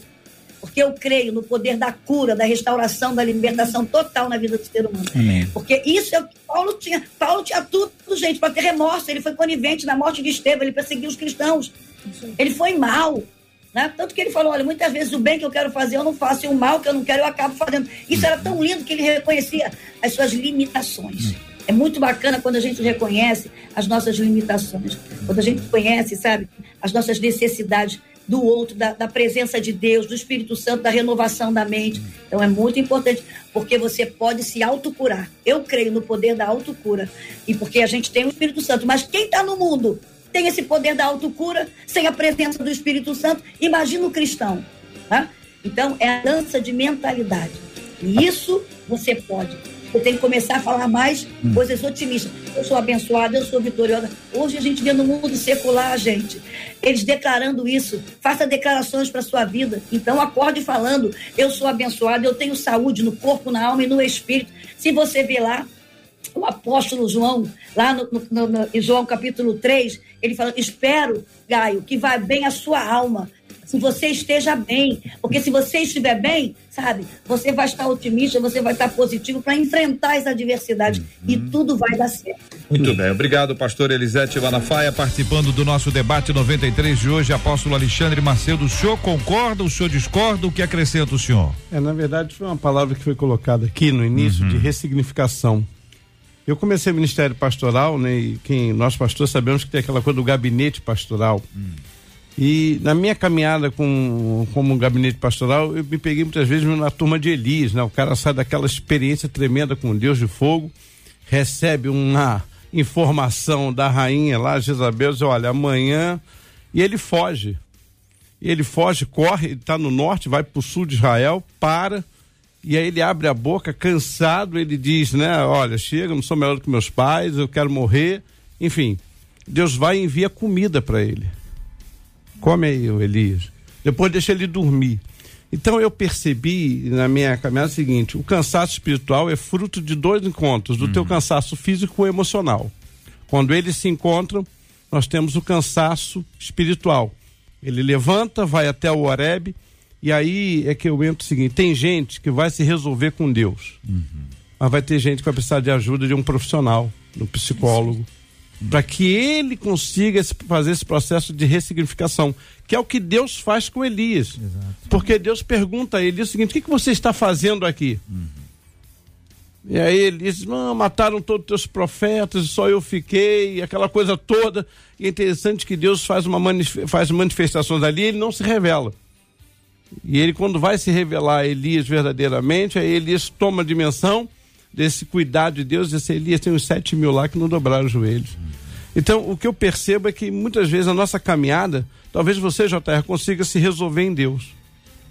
Porque eu creio no poder da cura, da restauração, da libertação total na vida do ser humano. Amém. Porque isso é o que Paulo tinha. Paulo tinha tudo, gente, para ter remorso. Ele foi conivente na morte de Estevão, ele perseguiu os cristãos. Ele foi mal. Né? Tanto que ele falou: olha, muitas vezes o bem que eu quero fazer eu não faço, e o mal que eu não quero eu acabo fazendo. Isso era tão lindo que ele reconhecia as suas limitações. É muito bacana quando a gente reconhece as nossas limitações, quando a gente conhece, sabe, as nossas necessidades do outro, da, da, presença de Deus, do Espírito Santo, da renovação da mente. Então é muito importante, porque você pode se autocurar. Eu creio no poder da autocura. E porque a gente tem o Espírito Santo, mas quem está no mundo tem esse poder da autocura, sem a presença do Espírito Santo. Imagina o cristão. Tá? Então, é a dança de mentalidade. E isso você pode. Você tem que começar a falar mais Hum. coisas otimistas. Eu sou abençoada, eu sou vitoriosa. Hoje a gente vê no mundo secular, gente, eles declarando isso. Faça declarações para sua vida. Então acorde falando: eu sou abençoada, eu tenho saúde no corpo, na alma e no espírito. Se você vê lá, o apóstolo João, lá no, no- no- no- em João capítulo 3, ele fala: Espero, Gaio, que vá bem a sua alma. Se você esteja bem, porque se você estiver bem, sabe, você vai estar otimista, você vai estar positivo para enfrentar as adversidades e tudo vai dar certo. Muito bem, obrigado, pastor Elisete Malafaia, participando do nosso debate 93 de hoje. Apóstolo Alexandre Macedo, o senhor concorda, o senhor discorda? O que acrescenta o senhor? É, na verdade, foi uma palavra que foi colocada aqui no início de ressignificação. Eu comecei o ministério pastoral, né? E quem nós pastores sabemos que tem aquela coisa do gabinete pastoral. E na minha caminhada com, como gabinete pastoral, eu me peguei muitas vezes na turma de Elias, né? O cara sai daquela experiência tremenda com Deus de fogo, recebe uma informação da rainha lá, Jezabel, diz, olha, amanhã, e ele foge. E ele foge, corre, ele está no norte, vai para o sul de Israel, para, e aí ele abre a boca, cansado, ele diz, né, olha, chega, não sou melhor do que meus pais, eu quero morrer. Enfim, Deus vai e envia comida para ele. Come aí, Elias. Depois deixa ele dormir. Então eu percebi na minha caminhada o seguinte: o cansaço espiritual é fruto de dois encontros, do teu cansaço físico e emocional. Quando eles se encontram, nós temos o cansaço espiritual. Ele levanta, vai até o Horebe, e aí é que eu entro o seguinte: tem gente que vai se resolver com Deus, mas vai ter gente que vai precisar de ajuda de um profissional, de um psicólogo, para que ele consiga fazer esse processo de ressignificação, que é o que Deus faz com Elias. Porque Deus pergunta a ele o seguinte: o que, que você está fazendo aqui? E aí ele diz: "Não, mataram todos os teus profetas, só eu fiquei, aquela coisa toda. E é interessante que Deus faz, uma manif- faz manifestações ali e ele não se revela. E ele, quando vai se revelar a Elias verdadeiramente, aí Elias toma a dimensão desse cuidado de Deus e assim, Elias tem uns sete mil lá que não dobraram os joelhos. Então, o que eu percebo é que muitas vezes a nossa caminhada, talvez você, JR, consiga se resolver em Deus.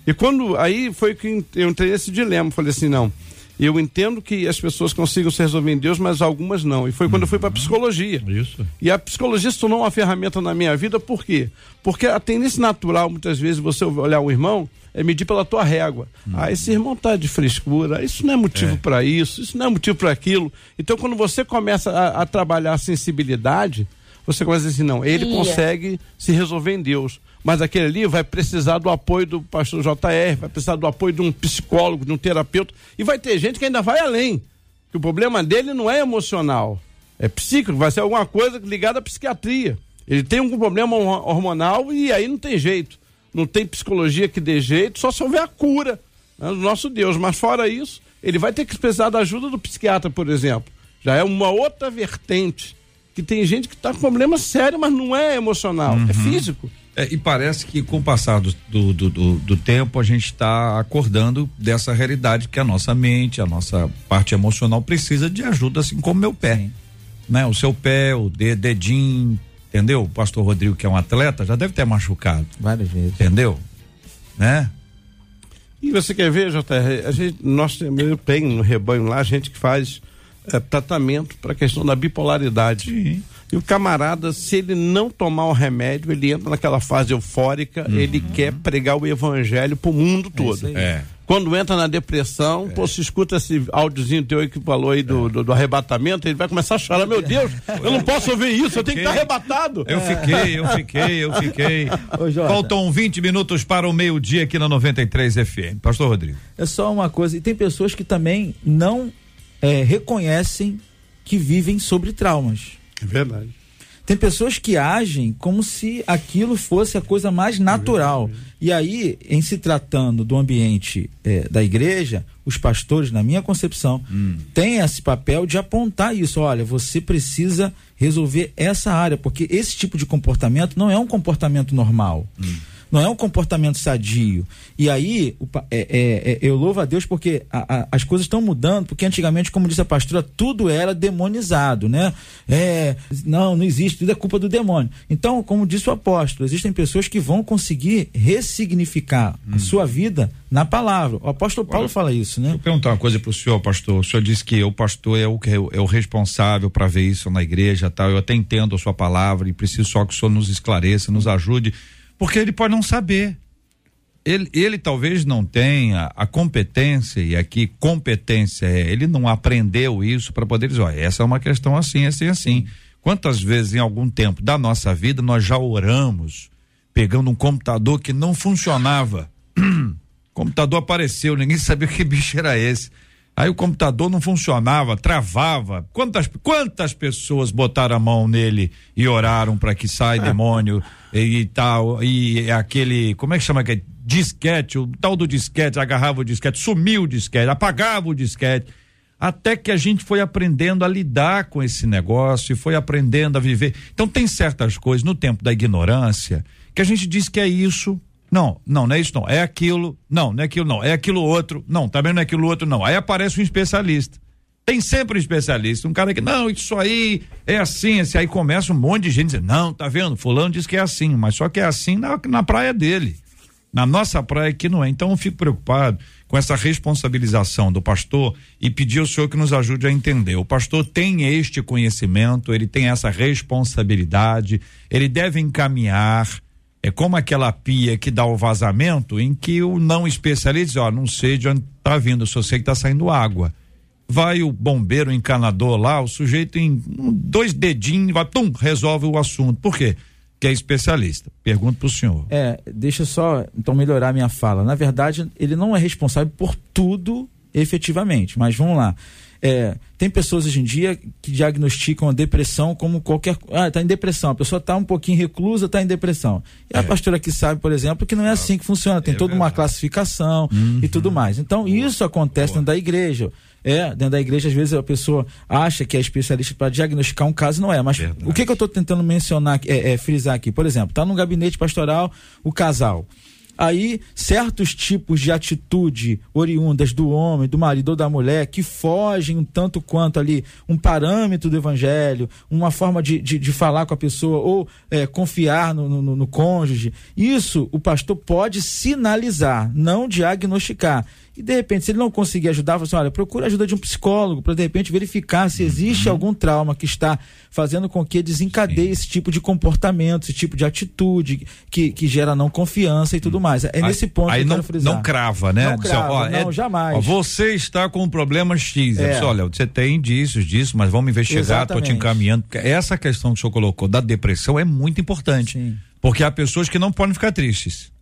E quando aí foi que eu entrei nesse dilema, falei assim, não, eu entendo que as pessoas consigam se resolver em Deus, mas algumas não. E foi quando eu fui para psicologia. Isso. E a psicologia se tornou uma ferramenta na minha vida, por quê? Porque a tendência natural, muitas vezes, você olhar um irmão, é medir pela tua régua. Ah, esse irmão tá de frescura, isso não é motivo para isso, isso não é motivo para aquilo. Então, quando você começa a, a trabalhar a sensibilidade, você começa a dizer assim, não, ele Ia. consegue se resolver em Deus. Mas aquele ali vai precisar do apoio do pastor JR, vai precisar do apoio de um psicólogo, de um terapeuta. E vai ter gente que ainda vai além. Que o problema dele não é emocional, é psíquico, vai ser alguma coisa ligada à psiquiatria. Ele tem um problema hor- hormonal e aí não tem jeito. Não tem psicologia que dê jeito, só se houver a cura né, do nosso Deus. Mas fora isso, ele vai ter que precisar da ajuda do psiquiatra, por exemplo. Já é uma outra vertente. Que tem gente que está com problema sério, mas não é emocional, é físico. É, e parece que com o passar do, do, do, do- tempo a gente está acordando dessa realidade que a nossa mente, a nossa parte emocional precisa de ajuda, assim como meu pé. Né? O seu pé, o de- dedinho, entendeu? O pastor Rodrigo, que é um atleta, já deve ter machucado. Várias vezes. Entendeu? Né? E você quer ver, JR? A gente, nós temos- eu tenho no rebanho lá gente que faz eh, tratamento para a questão da bipolaridade. E o camarada, se ele não tomar o remédio, ele entra naquela fase eufórica, ele quer pregar o evangelho pro mundo todo. aí. É. Quando entra na depressão, pô, se escuta esse áudiozinho teu aí que falou aí do, do, do arrebatamento, ele vai começar a chorar, meu Deus, eu não posso ouvir isso, eu tenho que estar arrebatado. Eu fiquei, eu fiquei, eu fiquei. Faltam 20 minutos para o meio-dia aqui na 93 FM. Pastor Rodrigo. É só uma coisa. E tem pessoas que também não é, reconhecem que vivem sobre traumas. É verdade. Tem pessoas que agem como se aquilo fosse a coisa mais natural. E aí, em se tratando do ambiente eh, da igreja, os pastores, na minha concepção, têm esse papel de apontar isso. Olha, você precisa resolver essa área, porque esse tipo de comportamento não é um comportamento normal. Não é um comportamento sadio. E aí, é- é- é- eu louvo a Deus porque a- a- as coisas estão mudando, porque antigamente, como disse a pastora, tudo era demonizado, né? É, não, não existe, tudo é culpa do demônio. Então, como disse o apóstolo, existem pessoas que vão conseguir ressignificar a sua vida na palavra. O apóstolo Paulo fala isso, né? Vou perguntar uma coisa para o senhor, pastor. O senhor disse que o pastor é o, que é o- é o responsável para ver isso na igreja tal. Eu até entendo a sua palavra e preciso só que o senhor nos esclareça, nos ajude, porque ele pode não saber. Ele, ele talvez não tenha a competência, e aqui competência é, ele não aprendeu isso para poder dizer, olha, essa é uma questão assim, assim, assim. Quantas vezes em algum tempo da nossa vida nós já oramos pegando um computador que não funcionava? Computador apareceu, ninguém sabia que bicho era esse. Aí o computador não funcionava, travava. Quantas, quantas pessoas botaram a mão nele e oraram para que saia demônio e, e tal? E aquele, como é que chama aquele disquete? O tal do disquete, agarrava o disquete, sumiu o disquete, apagava o disquete. Até que a gente foi aprendendo a lidar com esse negócio e foi aprendendo a viver. Então tem certas coisas no tempo da ignorância que a gente diz que é isso, não, não, não é isso não. É aquilo, não, não é aquilo não. É aquilo outro, não, também não é aquilo outro não. Aí aparece um especialista. Tem sempre um especialista, um cara que, não, isso aí é assim, esse aí começa um monte de gente dizendo, não, tá vendo? Fulano diz que é assim, mas só que é assim na, na praia dele. Na nossa praia que não é. Então eu fico preocupado com essa responsabilização do pastor e pedir ao senhor que nos ajude a entender. O pastor tem este conhecimento, ele tem essa responsabilidade, ele deve encaminhar é como aquela pia que dá o vazamento em que o não especialista diz, ó, não sei de onde tá vindo, só sei que tá saindo água. Vai o bombeiro, o encanador lá, o sujeito em dois dedinhos, vai, tum, resolve o assunto. Por quê? Que é especialista. Pergunto pro senhor. É, deixa eu só então melhorar minha fala. Na verdade, ele não é responsável por tudo efetivamente, mas vamos lá. É, tem pessoas hoje em dia que diagnosticam a depressão como qualquer. Ah, tá em depressão. A pessoa tá um pouquinho reclusa, tá em depressão. E a pastora aqui sabe, por exemplo, que não é assim que funciona. Tem toda uma classificação e tudo mais. Então, isso acontece dentro da igreja. É, dentro da igreja, às vezes a pessoa acha que é especialista para diagnosticar um caso, não é. Mas o que, que eu estou tentando mencionar, é, é, frisar aqui? Por exemplo, tá num gabinete pastoral o casal. Aí, certos tipos de atitude oriundas do homem, do marido ou da mulher, que fogem um tanto quanto ali um parâmetro do evangelho, uma forma de, de, de falar com a pessoa ou é, confiar no, no, no cônjuge, isso o pastor pode sinalizar, não diagnosticar. E de repente, se ele não conseguir ajudar, fala assim, olha, procura a ajuda de um psicólogo para de repente verificar se existe algum trauma que está fazendo com que desencadeie esse tipo de comportamento, esse tipo de atitude que, que gera não confiança e tudo mais. É nesse ponto aí que eu não, quero frisar. não crava, né? Não crava, ó, é- não, jamais. ó, você está com um problema X. É. É. Olha, você tem indícios disso, mas vamos investigar, tô te encaminhando. Essa questão que o senhor colocou da depressão é muito importante. Porque há pessoas que não podem ficar tristes.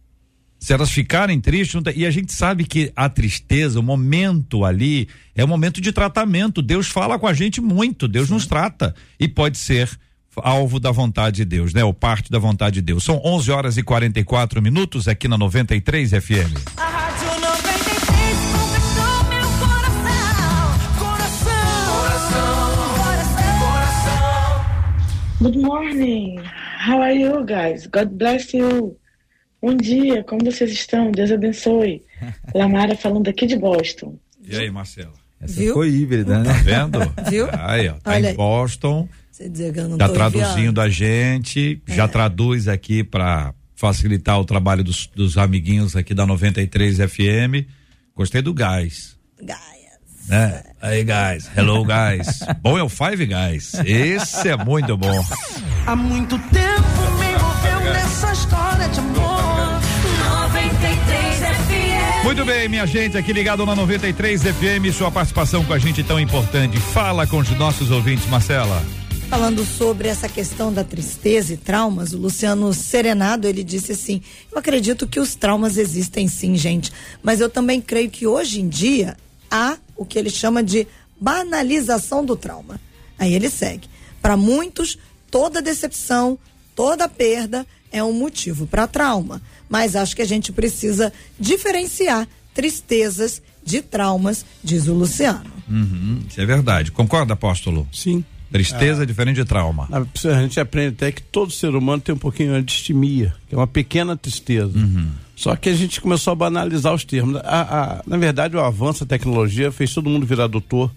Se elas ficarem tristes, e a gente sabe que a tristeza, o momento ali, é um momento de tratamento. Deus fala com a gente muito, Deus nos trata. E pode ser alvo da vontade de Deus, né? Ou parte da vontade de Deus. São 11 horas e 44 minutos aqui na 93 FM. A Rádio 93 conquistou meu coração. Coração, coração, coração. Good morning. How are you guys? God bless you. Bom dia, como vocês estão? Deus abençoe. Lamara falando aqui de Boston. E aí, Marcela? Essa Viu? foi híbrida, né? Tá vendo? Viu? Aí, ó, tá Olha em. Boston, Você dizer que eu não tá tô traduzindo a gente, já traduz aqui para facilitar o trabalho dos, dos amiguinhos aqui da 93 FM. Gostei do gás. Né? Aí, guys. Hello, guys. bom é o Five Guys. Esse é muito bom. Há muito tempo me envolveu nessa história de amor. 93 FM. Muito bem, minha gente, aqui ligado na 93 FM, sua participação com a gente tão importante. Fala com os nossos ouvintes, Marcela. Falando sobre essa questão da tristeza e traumas, o Luciano Serenado, ele disse assim: Eu acredito que os traumas existem sim, gente, mas eu também creio que hoje em dia há o que ele chama de banalização do trauma. Aí ele segue. Para muitos, toda decepção, toda perda é um motivo para trauma, mas acho que a gente precisa diferenciar tristezas de traumas, diz o Luciano. Uhum, isso é verdade. Concorda, apóstolo? Sim. Tristeza é diferente de trauma. A, gente aprende até que todo ser humano tem um pouquinho de distimia, que é uma pequena tristeza. Uhum. Só que a gente começou a banalizar os termos. A, a, na verdade, o avanço da tecnologia fez todo mundo virar doutor,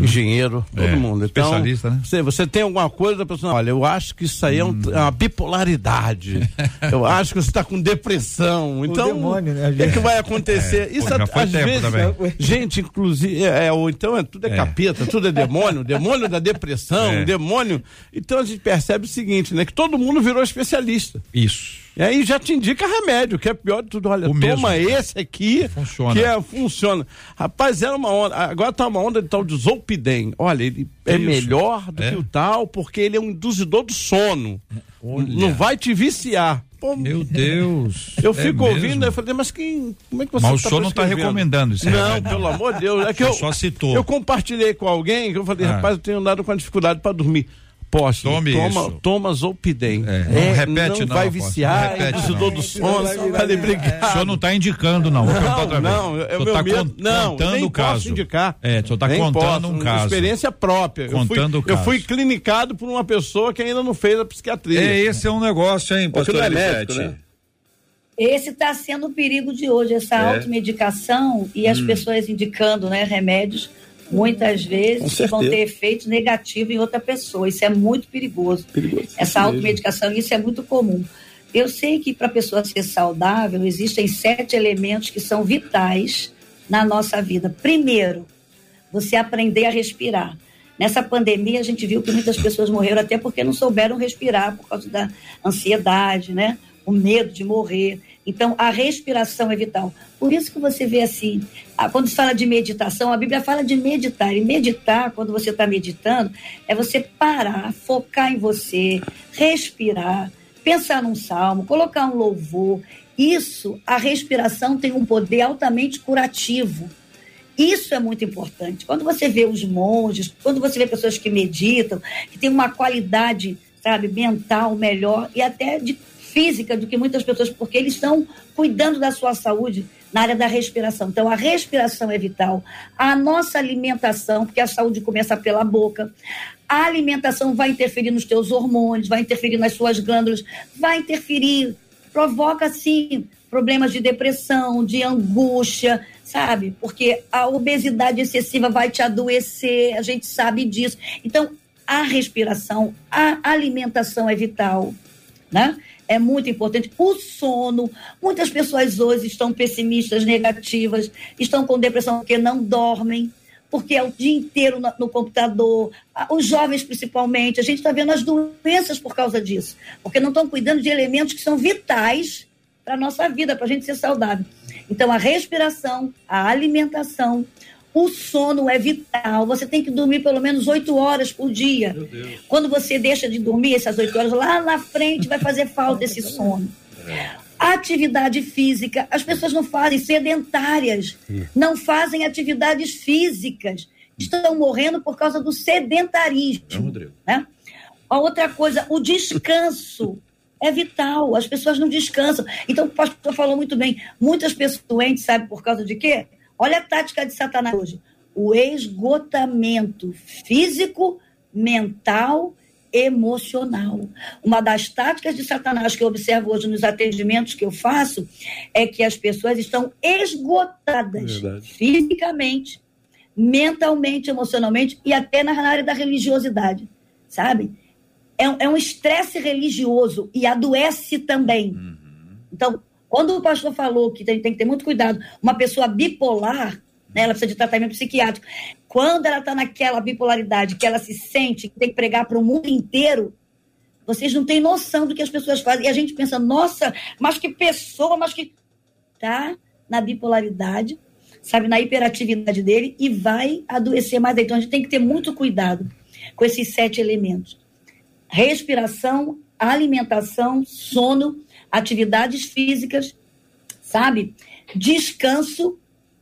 engenheiro, todo É, mundo. Então, especialista, né? Você, você tem alguma coisa, a pessoa, olha, eu acho que isso aí é, um- é uma bipolaridade. eu acho que você está com depressão. Então, demônio, né, o que, é que vai acontecer? É, isso pô, já a- foi às tempo vezes, também. gente, inclusive, é, é, ou então é, tudo é, É. capeta, tudo é demônio, demônio da depressão, É. demônio. Então a gente percebe o seguinte, né? Que todo mundo virou especialista. Isso. E aí já te indica remédio, que é pior de tudo. Olha, O toma mesmo. esse aqui, Funciona. que é, funciona. Rapaz, era uma onda. Agora tá uma onda de tal de Zolpidem. Olha, ele é Isso. melhor do É. que o tal, porque ele é um induzidor do sono. Olha. Não vai te viciar. Pô, Meu Deus. eu É fico mesmo? ouvindo, eu falei, mas quem, como é que você Mas o tá senhor não está recomendando isso. Não, pelo amor de Deus. É que eu, Só citou. eu compartilhei com alguém que eu falei, Ah. rapaz, eu tenho andado com dificuldade para dormir. Posso, Tome toma, isso. toma Zolpidem. É, não repete não não, vai apóstolo, viciar, não repete não. do sono. Falei, obrigado. O senhor não está indicando, não. Vou perguntar Não, não, é o meu tá medo. Não, contando nem o caso. posso indicar. É, o senhor está Nem contando posso, um caso. Experiência própria. Contando eu o fui, eu caso. fui clinicado por uma pessoa que ainda não fez a psiquiatria. É, esse é um negócio, hein, pastor é Elisete? médico, né? Esse está sendo o perigo de hoje, essa É. automedicação e as Hum. pessoas indicando né, remédios, muitas vezes vão ter efeito negativo em outra pessoa. Isso é muito perigoso. Perigoso. Essa Isso mesmo. automedicação, isso é muito comum. Eu sei que para a pessoa ser saudável, existem sete elementos que são vitais na nossa vida. Primeiro, você aprender a respirar. Nessa pandemia, a gente viu que muitas pessoas morreram até porque não souberam respirar por causa da ansiedade, né? O medo de morrer. Então, a respiração é vital. Por isso que você vê assim, quando se fala de meditação, a Bíblia fala de meditar. E meditar, quando você está meditando, é você parar, focar em você, respirar, pensar num salmo, colocar um louvor. Isso, a respiração tem um poder altamente curativo. Isso é muito importante. Quando você vê os monges, quando você vê pessoas que meditam, que têm uma qualidade, sabe, mental melhor e até de física do que muitas pessoas, porque eles estão cuidando da sua saúde na área da respiração. Então, a respiração é vital. A nossa alimentação, porque a saúde começa pela boca. A alimentação vai interferir nos teus hormônios, vai interferir nas suas glândulas, vai interferir, provoca, sim, problemas de depressão, de angústia, sabe? Porque a obesidade excessiva vai te adoecer, a gente sabe disso. Então, a respiração, a alimentação é vital, né? É muito importante. O sono. Muitas pessoas hoje estão pessimistas, negativas, estão com depressão porque não dormem, porque é o dia inteiro no, no computador. Os jovens, principalmente, a gente está vendo as doenças por causa disso, porque não estão cuidando de elementos que são vitais para a nossa vida, para a gente ser saudável. Então, a respiração, a alimentação, o sono é vital. Você tem que dormir pelo menos oito horas por dia. Quando você deixa de dormir essas oito horas, lá na frente vai fazer falta esse sono. Atividade física, as pessoas não fazem, sedentárias, não fazem atividades físicas, estão morrendo por causa do sedentarismo. Né? A outra coisa, o descanso é vital, as pessoas não descansam. Então, o pastor falou muito bem, muitas pessoas doentes, sabe por causa de quê? Olha a tática de Satanás hoje. O esgotamento físico, mental, emocional. Uma das táticas de Satanás que eu observo hoje nos atendimentos que eu faço é que as pessoas estão esgotadas Verdade. fisicamente, mentalmente, emocionalmente e até na área da religiosidade, sabe? É, um- é um estresse religioso e adoece também. Então, quando o pastor falou que tem, tem que ter muito cuidado, uma pessoa bipolar, né, ela precisa de tratamento psiquiátrico. Quando ela está naquela bipolaridade, que ela se sente que tem que pregar para o mundo inteiro, vocês não têm noção do que as pessoas fazem. E a gente pensa, nossa, mas que pessoa, mas que. Tá na bipolaridade, sabe, na hiperatividade dele e vai adoecer mais. Então a gente tem que ter muito cuidado com esses sete elementos: respiração, alimentação, sono, atividades físicas, sabe? Descanso,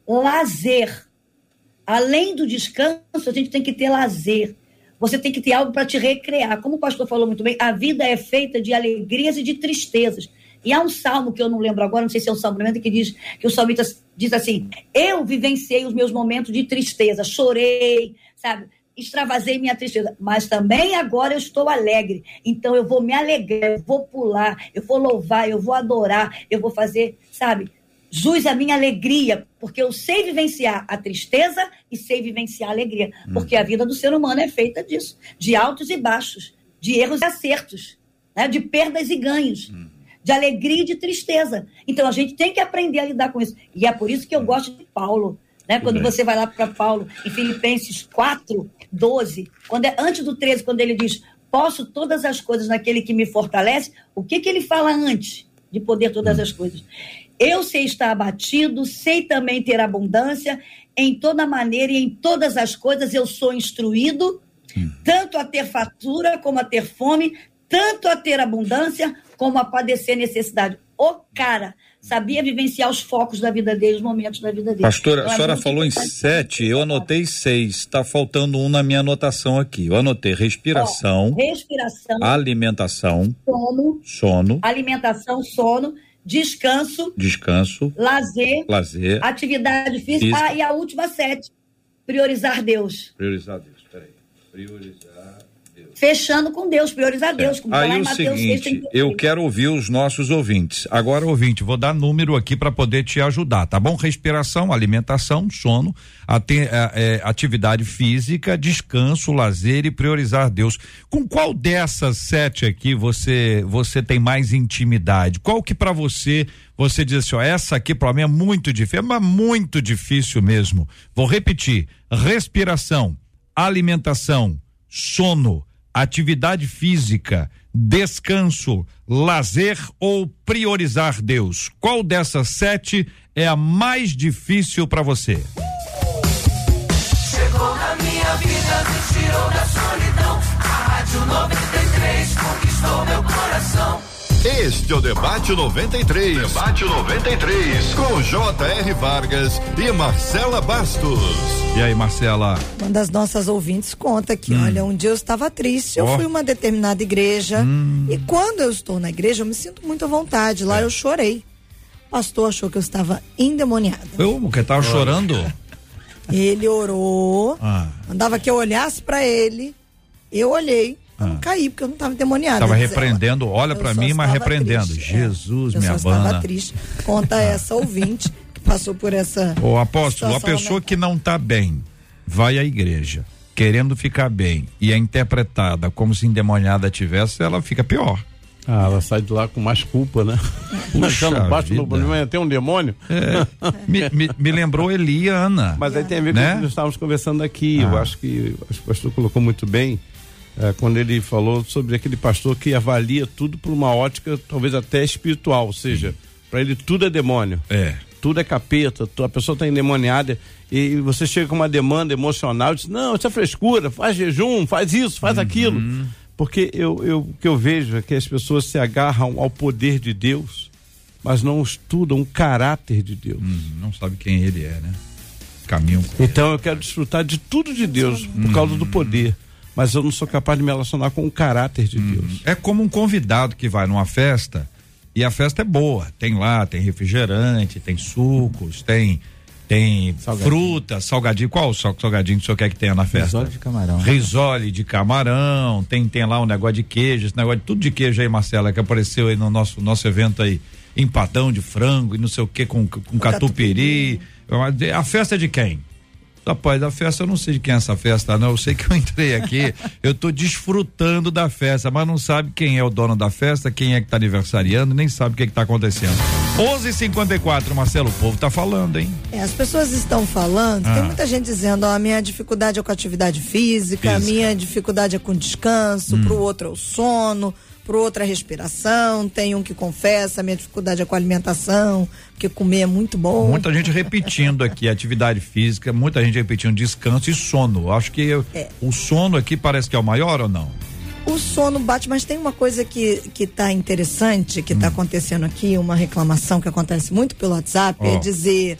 lazer. Além do descanso, a gente tem que ter lazer. Você tem que ter algo para te recrear. Como o pastor falou muito bem, a vida é feita de alegrias e de tristezas. E há um salmo que eu não lembro agora, não sei se é um salmo que diz que o salmista diz assim: Eu vivenciei os meus momentos de tristeza, chorei, sabe? Extravasei minha tristeza, mas também agora eu estou alegre. Então eu vou me alegrar, eu vou pular, eu vou louvar, eu vou adorar, eu vou fazer, sabe? Jus a minha alegria, porque eu sei vivenciar a tristeza e sei vivenciar a alegria, porque a vida do ser humano é feita disso, de altos e baixos, de erros e acertos, né? de perdas e ganhos, de alegria e de tristeza. Então a gente tem que aprender a lidar com isso. E é por isso que eu gosto de Paulo. Né? Quando bem. você vai lá para Paulo, em Filipenses 4, 12, quando é, antes do 13, quando ele diz: Posso todas as coisas naquele que me fortalece, o que, que ele fala antes de poder todas as coisas? Eu sei estar abatido, sei também ter abundância, em toda maneira e em todas as coisas eu sou instruído, tanto a ter fatura como a ter fome, tanto a ter abundância como a padecer necessidade. O cara sabia vivenciar os focos da vida dele, os momentos da vida dele. Pastora, Então, a é senhora falou em sete, eu anotei seis. Está faltando um na minha anotação aqui. Eu anotei respiração, Respiração, alimentação, sono, sono, alimentação, sono, descanso, descanso, lazer, lazer, atividade física. Física. Ah, e a última sete, priorizar Deus. priorizar Deus. Peraí. Priorizar. Fechando com Deus, priorizar Deus. Como Aí o Mateus 6, seguinte, 33. eu quero ouvir os nossos ouvintes. Agora, ouvinte, vou dar número aqui para poder te ajudar, tá bom? Respiração, alimentação, sono, é, é, atividade física, descanso, lazer e priorizar Deus. Com qual dessas sete aqui você você tem mais intimidade? Qual que para você você diz assim, ó, essa aqui para mim é muito difícil, mas muito difícil mesmo. Vou repetir: respiração, alimentação, sono, atividade física, descanso, lazer ou priorizar Deus? Qual dessas sete é a mais difícil para você? Chegou na minha vida, me tirou da solidão. A Rádio 93 conquistou meu coração. Este é o Debate 93. Debate 93. Com J.R. Vargas e Marcela Bastos. E aí, Marcela? Uma das nossas ouvintes conta que, Hum. olha, um dia eu estava triste, eu Ó. fui a uma determinada igreja Hum. e quando eu estou na igreja eu me sinto muito à vontade. É. Lá eu chorei. O pastor achou que eu estava endemoniada. Eu, que tava chorando? Ele orou, Ah, mandava que eu olhasse para ele. Eu olhei, eu não caí porque eu não estava endemoniada. tava diz ela. repreendendo, olha Eu para mim, mas estava repreendendo. triste, é. Jesus, Eu minha só estava banda. triste. Conta essa ouvinte que passou por essa. Ô apóstolo, a situação pessoa que não tá bem, vai à igreja, querendo ficar bem, e é interpretada como se endemoniada tivesse, ela fica pior. Ah, ela sai de lá com mais culpa, né? Puxa não basta no problema, tem um demônio. É, me, me- me lembrou Eliana. Mas aí tem a ver com Né? o que nós estávamos conversando aqui. Eu Ah. acho que acho que o pastor colocou muito bem eh, quando ele falou sobre aquele pastor que avalia tudo por uma ótica talvez até espiritual, ou seja, para ele tudo é demônio. É. Tudo é capeta, a pessoa está endemoniada e você chega com uma demanda emocional diz: Não, isso é frescura, faz jejum, faz isso, faz Uhum. aquilo. Porque eu, eu, o que eu vejo é que as pessoas se agarram ao poder de Deus, mas não estudam o caráter de Deus. Hum, não sabe quem ele é, né? Caminho. Então eu quero desfrutar de tudo de Deus por Uhum. causa do poder, mas eu não sou capaz de me relacionar com o caráter de Uhum. Deus. É como um convidado que vai numa festa e a festa é boa. Tem lá, tem refrigerante, tem sucos, tem tem fruta, salgadinho. Qual salgadinho que o senhor quer que tenha na festa? Risole de camarão. Risole de camarão, tem, tem lá um negócio de queijo, esse negócio de tudo de queijo aí, Marcela, que apareceu aí no nosso, nosso evento aí. Empadão de frango e não sei o que com, com catupiry. A festa é de quem? Rapaz, a festa eu não sei de quem é essa festa, não. Eu sei que eu entrei aqui, eu tô desfrutando da festa, mas não sabe quem é o dono da festa, quem é que tá aniversariando, nem sabe o que que tá acontecendo. 11:54, Marcelo, o povo tá falando, hein? É, as pessoas estão falando, Ah. tem muita gente dizendo, ó, a minha dificuldade é com a atividade física, a Física. minha dificuldade é com descanso, Hum. pro outro é o sono, pro outro é a respiração, tem um que confessa, a minha dificuldade é com a alimentação, porque comer é muito bom. Muita gente repetindo aqui atividade física, muita gente repetindo descanso e sono. Acho que É. o sono aqui parece que é o maior ou não? O sono bate, mas tem uma coisa que, que tá interessante, que Hum. tá acontecendo aqui, uma reclamação que acontece muito pelo WhatsApp, Ó. é dizer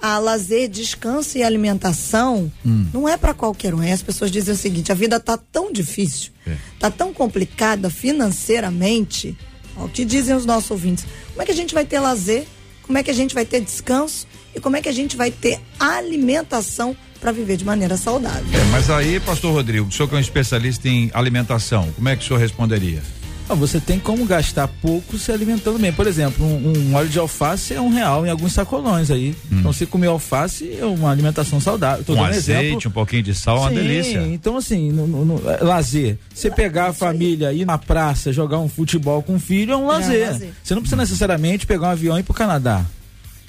a lazer, descanso e alimentação Hum. não é para qualquer um. Aí as pessoas dizem o seguinte, a vida tá tão difícil, É. tá tão complicada financeiramente, ó, o que dizem os nossos ouvintes, como é que a gente vai ter lazer, como é que a gente vai ter descanso e como é que a gente vai ter alimentação para viver de maneira saudável. É, mas aí, pastor Rodrigo, o senhor que é um especialista em alimentação, como é que o senhor responderia? Ah, você tem como gastar pouco se alimentando bem. Por exemplo, um, um óleo de alface é um real em alguns sacolões aí. Hum. Então, se comer alface é uma alimentação saudável. Tô um dando azeite, exemplo. um pouquinho de sal, uma Sim, delícia. Então, assim, no, no- no- é, lazer. Você pegar a família, ir na praça, jogar um futebol com o filho é um lazer. lazer. Você não precisa necessariamente pegar um avião e ir pro Canadá.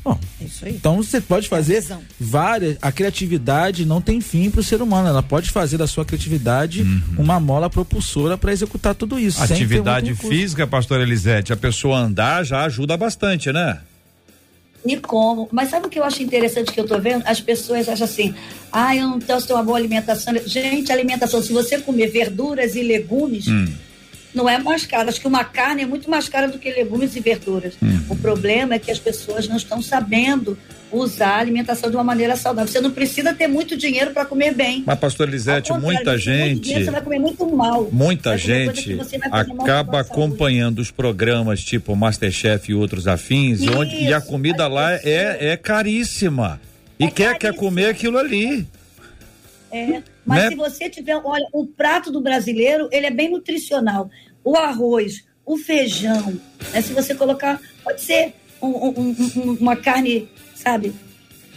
Bom, Isso aí. então você pode fazer visão. várias. A criatividade não tem fim para o ser humano. Ela pode fazer da sua criatividade uma mola propulsora para executar tudo isso. Atividade física, pastor Elisete, a pessoa andar já ajuda bastante, né? E como? Mas sabe o que eu acho interessante que eu tô vendo? As pessoas acham assim, ah, eu não posso ter uma boa alimentação. Gente, alimentação, se você comer verduras e legumes, Hum. Não é mais caro. Acho que uma carne é muito mais cara do que legumes e verduras. Hum. O problema é que as pessoas não estão sabendo usar a alimentação de uma maneira saudável. Você não precisa ter muito dinheiro para comer bem. Mas, pastor Elisete, muita gente. dinheiro, Você vai comer muito mal. Muita gente acaba acompanhando os programas tipo Masterchef e outros afins, Isso, onde, e a comida lá pessoas- é, é caríssima. E É quer, quer comer aquilo ali. É, mas Né? se você tiver, olha, o prato do brasileiro, ele é bem nutricional. O arroz, o feijão, né? se você colocar, pode ser um- um- um- uma carne, sabe,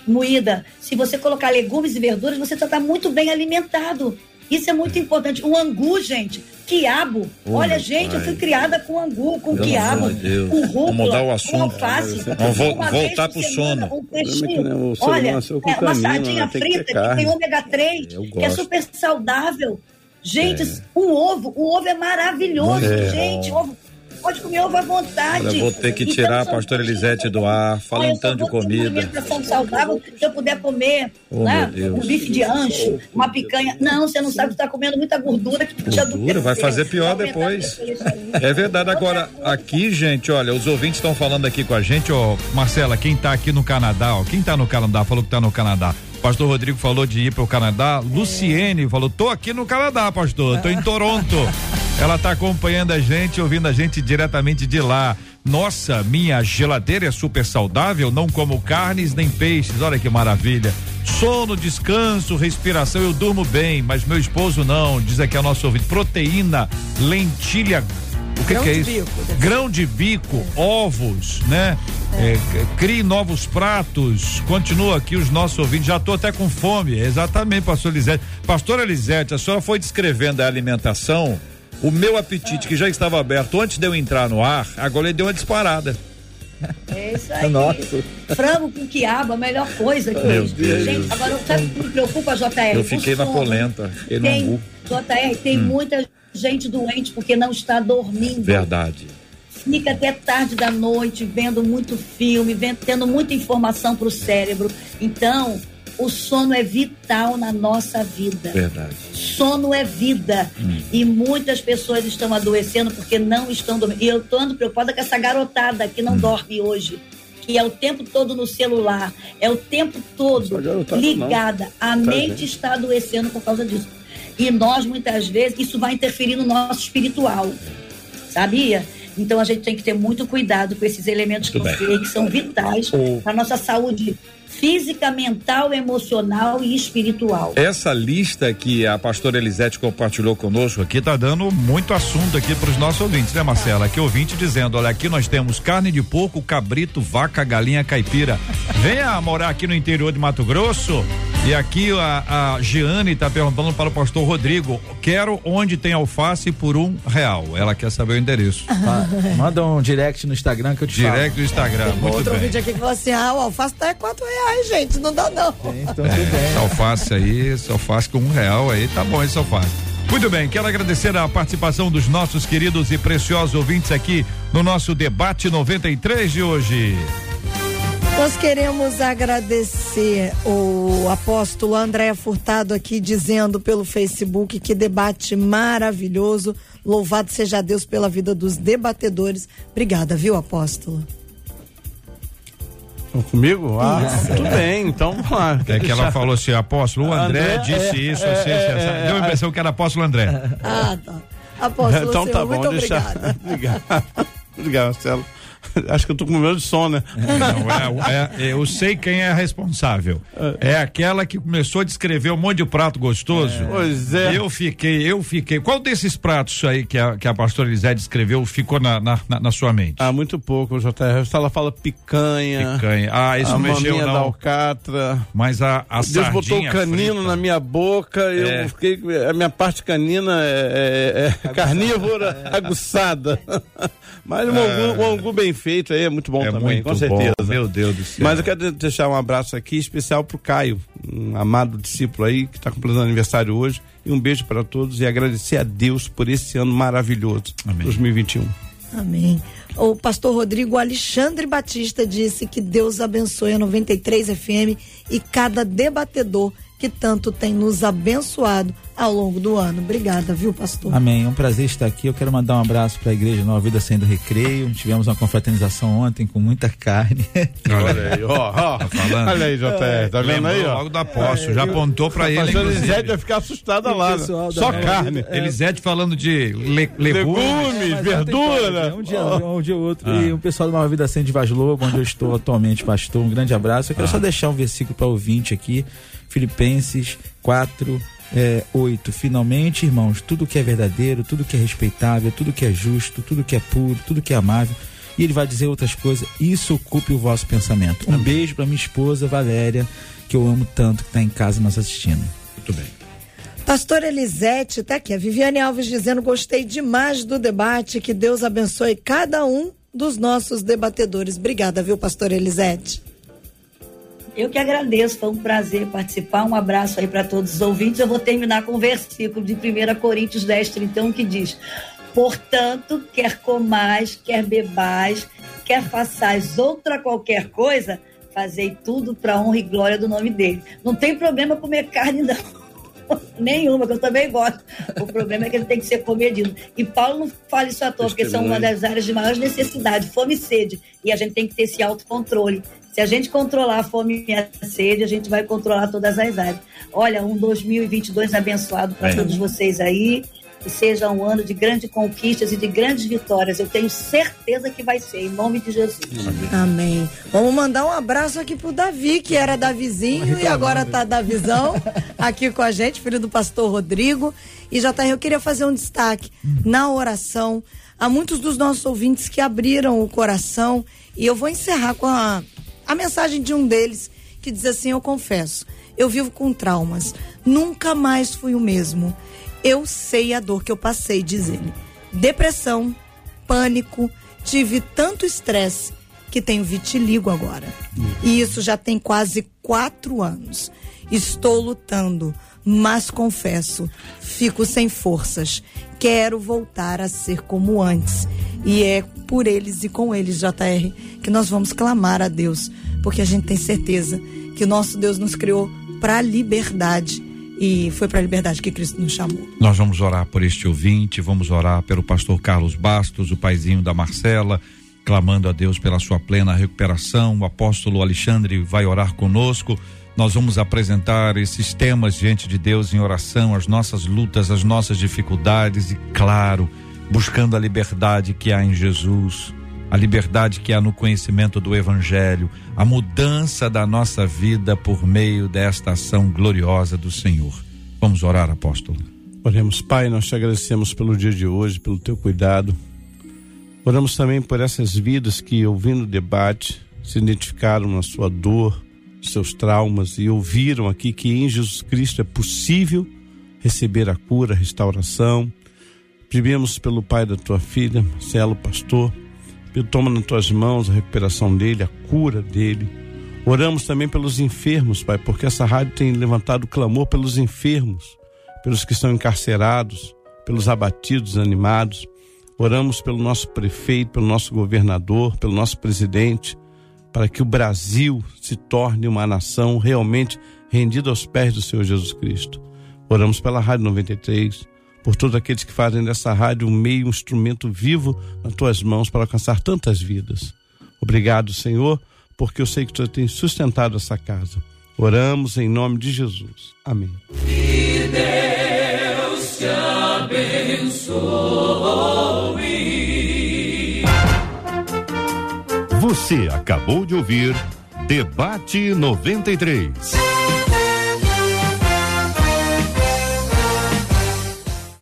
moída. Se você colocar legumes e verduras, você já está muito bem alimentado. Isso é muito importante. O angu, gente, quiabo. Oh, olha, gente, eu pai. fui criada com angu, com quiabo, Deus. com rúcula, mudar o com assunto. alface. Vamos vo- Uma vez voltar pro semana, sono. Um peixinho. É que, né, o ser Olha, com é, uma sardinha né? Tem que ter frita que carne. tem ômega 3, Eu que é super saudável. Gente, um ovo, o ovo é maravilhoso, É. gente. Ovo, pode comer ovo à vontade. Olha, vou ter que tirar a pastora Elisete do ar, falando tanto de comida. alimentação saudável se eu puder comer Oh, né, um bife de ancho, uma picanha. Não, você não sabe que está comendo muita gordura que Gordura, vai fazer pior depois. É verdade. Agora, aqui, gente, olha, os ouvintes estão falando aqui com a gente, ó, Marcela, quem tá aqui no Canadá, ó, quem tá no Canadá, falou que tá no Canadá. Pastor Rodrigo falou de ir para o Canadá. Luciene falou: tô aqui no Canadá, pastor, tô em Toronto. Ela tá acompanhando a gente, ouvindo a gente diretamente de lá. Nossa, minha geladeira é super saudável, não como carnes nem peixes. Olha que maravilha. Sono, descanso, respiração, eu durmo bem, mas meu esposo não. Diz aqui a nosso ouvinte: proteína, lentilha. O que, Grão que é de isso? bico, Grão de bico, ovos, né? É, c- crie novos pratos. Continua aqui os nossos ouvintes. Já estou até com fome. Exatamente, pastor Elisete. Pastora Elisete, a senhora foi descrevendo a alimentação. O meu apetite, que já estava aberto antes de eu entrar no ar, agora ele deu uma disparada. É isso aí. Nossa. Frango com quiabo, a melhor coisa que Meu. Deus. Gente, agora, sabe o que me preocupa, JR? Eu fiquei na polenta. No Tem, angu. JR, tem Hum. muita gente doente porque não está dormindo. Verdade. Fica até tarde da noite vendo muito filme, vendo, tendo muita informação para o cérebro. Então, o sono é vital na nossa vida. Verdade. Sono é vida. E muitas pessoas estão adoecendo porque não estão dormindo. E eu estou ando preocupada com essa garotada que não dorme hoje. Que é o tempo todo no celular, é o tempo todo ligada. A Muita mente está adoecendo por causa disso. E nós, muitas vezes, isso vai interferir no nosso espiritual. Sabia? Então a gente tem que ter muito cuidado com esses elementos que eu falei, que são vitais para a nossa saúde física, mental, emocional e espiritual. Essa lista que a pastora Elisete compartilhou conosco aqui tá dando muito assunto aqui para os nossos ouvintes, né, Marcela? Aqui ouvinte dizendo, olha, aqui nós temos carne de porco, cabrito, vaca, galinha, caipira. Venha morar aqui no interior de Mato Grosso. E aqui a, a Giane tá perguntando para o pastor Rodrigo, quero onde tem alface por um real. Ela quer saber o endereço. Ma- Manda um direct no Instagram que eu te Direct do Instagram, muito Outro bem. vídeo aqui que falou assim: ah, o alface tá é quatro reais, gente. Não dá, não. Então É, tudo bem. alface aí, alface com um real aí, tá bom esse alface. Muito bem, quero agradecer a participação dos nossos queridos e preciosos ouvintes aqui no nosso debate 93 de hoje. Nós queremos agradecer o apóstolo André Furtado aqui dizendo pelo Facebook que debate maravilhoso. Louvado seja Deus pela vida dos debatedores. Obrigada, viu, apóstolo? Comigo? Ah, tudo bem, então vamos lá. É que ela falou assim, apóstolo, o André, André, disse é, isso, é, assim, é, assim, assim. é, Deu a é, impressão que era apóstolo André. Ah, tá. Apóstolo, então senhor, tá bom, muito deixa. obrigada. Obrigado. Obrigado, Marcelo. Acho que eu tô com medo de sono, né? Não, é, é, eu sei quem é responsável. É aquela que começou a descrever um monte de prato gostoso. Pois é. Eu fiquei, eu fiquei. Qual desses pratos aí que a, que a pastora Elisete descreveu ficou na, na, na, na sua mente? Ah, muito pouco, JR. Ela fala picanha. Picanha. Ah, isso a mexeu não. da alcatra. Mas a, a Deus botou o canino frita. na minha boca, É. eu fiquei. A minha parte canina é, é- é carnívora aguçada. Mas um angu, um angu bem feito aí é muito bom É também, muito com certeza. bom, meu Deus do céu. Mas eu quero deixar um abraço aqui especial pro Caio, um amado discípulo aí, que está completando aniversário hoje. E um beijo para todos e agradecer a Deus por esse ano maravilhoso, 2021. Amém. O pastor Rodrigo Alexandre Batista disse que Deus abençoe a 93 FM e cada debatedor que tanto tem nos abençoado ao longo do ano. Obrigada, viu, pastor? Amém. É um prazer estar aqui. Eu quero mandar um abraço para a Igreja Nova Vida Sendo Recreio. Tivemos uma confraternização ontem com muita carne. Olha aí, ó, ó. Tá falando? Olha aí, JR, tá vendo aí, ó? logo da posse, já apontou pra A ele, inclusive. Elisete vai ficar assustada lá. né? da Só Nova carne. É. Elisete falando de le- legumes. Legumes, Mas verdura. É um dia, um dia ou outro. E o pessoal do Nova Vida Sende Vaz Lobo, onde eu estou atualmente, pastor. Um grande abraço. Eu quero só deixar um versículo para ouvinte aqui. Filipenses 4, é, 8. Finalmente, irmãos, tudo que é verdadeiro, tudo que é respeitável, tudo que é justo, tudo que é puro, tudo que é amável. E ele vai dizer outras coisas. Isso ocupe o vosso pensamento. Um beijo para minha esposa, Valéria, que eu amo tanto, que está em casa nos assistindo. Muito bem. Pastor Elisete, tá aqui. A Viviane Alves dizendo: gostei demais do debate. Que Deus abençoe cada um dos nossos debatedores. Obrigada, viu, pastor Elisete? Eu que agradeço, foi um prazer participar. Um abraço aí para todos os ouvintes. Eu vou terminar com o versículo de 1 Coríntios 10, 31, que diz: Portanto, quer comais, quer bebais, quer façais outra qualquer coisa, fazei tudo para honra e glória do nome dele. Não tem problema comer carne, não. Nenhuma, que eu também gosto. O problema é que ele tem que ser comedido. E Paulo não fala isso à toa, porque são uma das áreas de maior necessidade, fome e sede. E a gente tem que ter esse autocontrole. Se a gente controlar a fome e a sede, a gente vai controlar todas as áreas. Olha, um 2022 abençoado para É. todos vocês aí. Que seja um ano de grandes conquistas e de grandes vitórias. Eu tenho certeza que vai ser, em nome de Jesus. Amém. Vamos mandar um abraço aqui pro Davi, que era Davizinho e agora tá Davizão aqui com a gente, filho do pastor Rodrigo. E já tá, eu queria fazer um destaque na oração a muitos dos nossos ouvintes que abriram o coração. E eu vou encerrar com a, a mensagem de um deles que diz assim: Eu confesso, eu vivo com traumas, nunca mais fui o mesmo. Eu sei a dor que eu passei, diz ele. Depressão, pânico, tive tanto estresse que tenho vitiligo agora. E isso já tem quase quatro anos. Estou lutando, mas confesso, fico sem forças. Quero voltar a ser como antes. E é por eles e com eles, JR, que nós vamos clamar a Deus, porque a gente tem certeza que o nosso Deus nos criou para a liberdade. E foi para a liberdade que Cristo nos chamou. Nós vamos orar por este ouvinte, vamos orar pelo pastor Carlos Bastos, o paizinho da Marcela, clamando a Deus pela sua plena recuperação. O apóstolo Alexandre vai orar conosco. Nós vamos apresentar esses temas diante de Deus em oração, as nossas lutas, as nossas dificuldades e, claro, buscando a liberdade que há em Jesus, a liberdade que há no conhecimento do Evangelho, a mudança da nossa vida por meio desta ação gloriosa do Senhor. Vamos orar, apóstolo. Oremos, Pai, nós te agradecemos pelo dia de hoje, pelo teu cuidado. Oramos também por essas vidas que, ouvindo o debate, se identificaram na sua dor, seus traumas e ouviram aqui que em Jesus Cristo é possível receber a cura, a restauração. Pedimos pelo pai da tua filha, Marcelo, pastor, Pedro, toma nas tuas mãos a recuperação dele, a cura dele. Oramos também pelos enfermos, Pai, porque essa rádio tem levantado clamor pelos enfermos, pelos que estão encarcerados, pelos abatidos, animados. Oramos pelo nosso prefeito, pelo nosso governador, pelo nosso presidente, para que o Brasil se torne uma nação realmente rendida aos pés do Senhor Jesus Cristo. Oramos pela Rádio 93, por todos aqueles que fazem dessa rádio um meio, um instrumento vivo nas tuas mãos para alcançar tantas vidas. Obrigado, Senhor, porque eu sei que tu tem sustentado essa casa. Oramos em nome de Jesus. Amém. Que Deus te abençoe. Você acabou de ouvir Debate 93.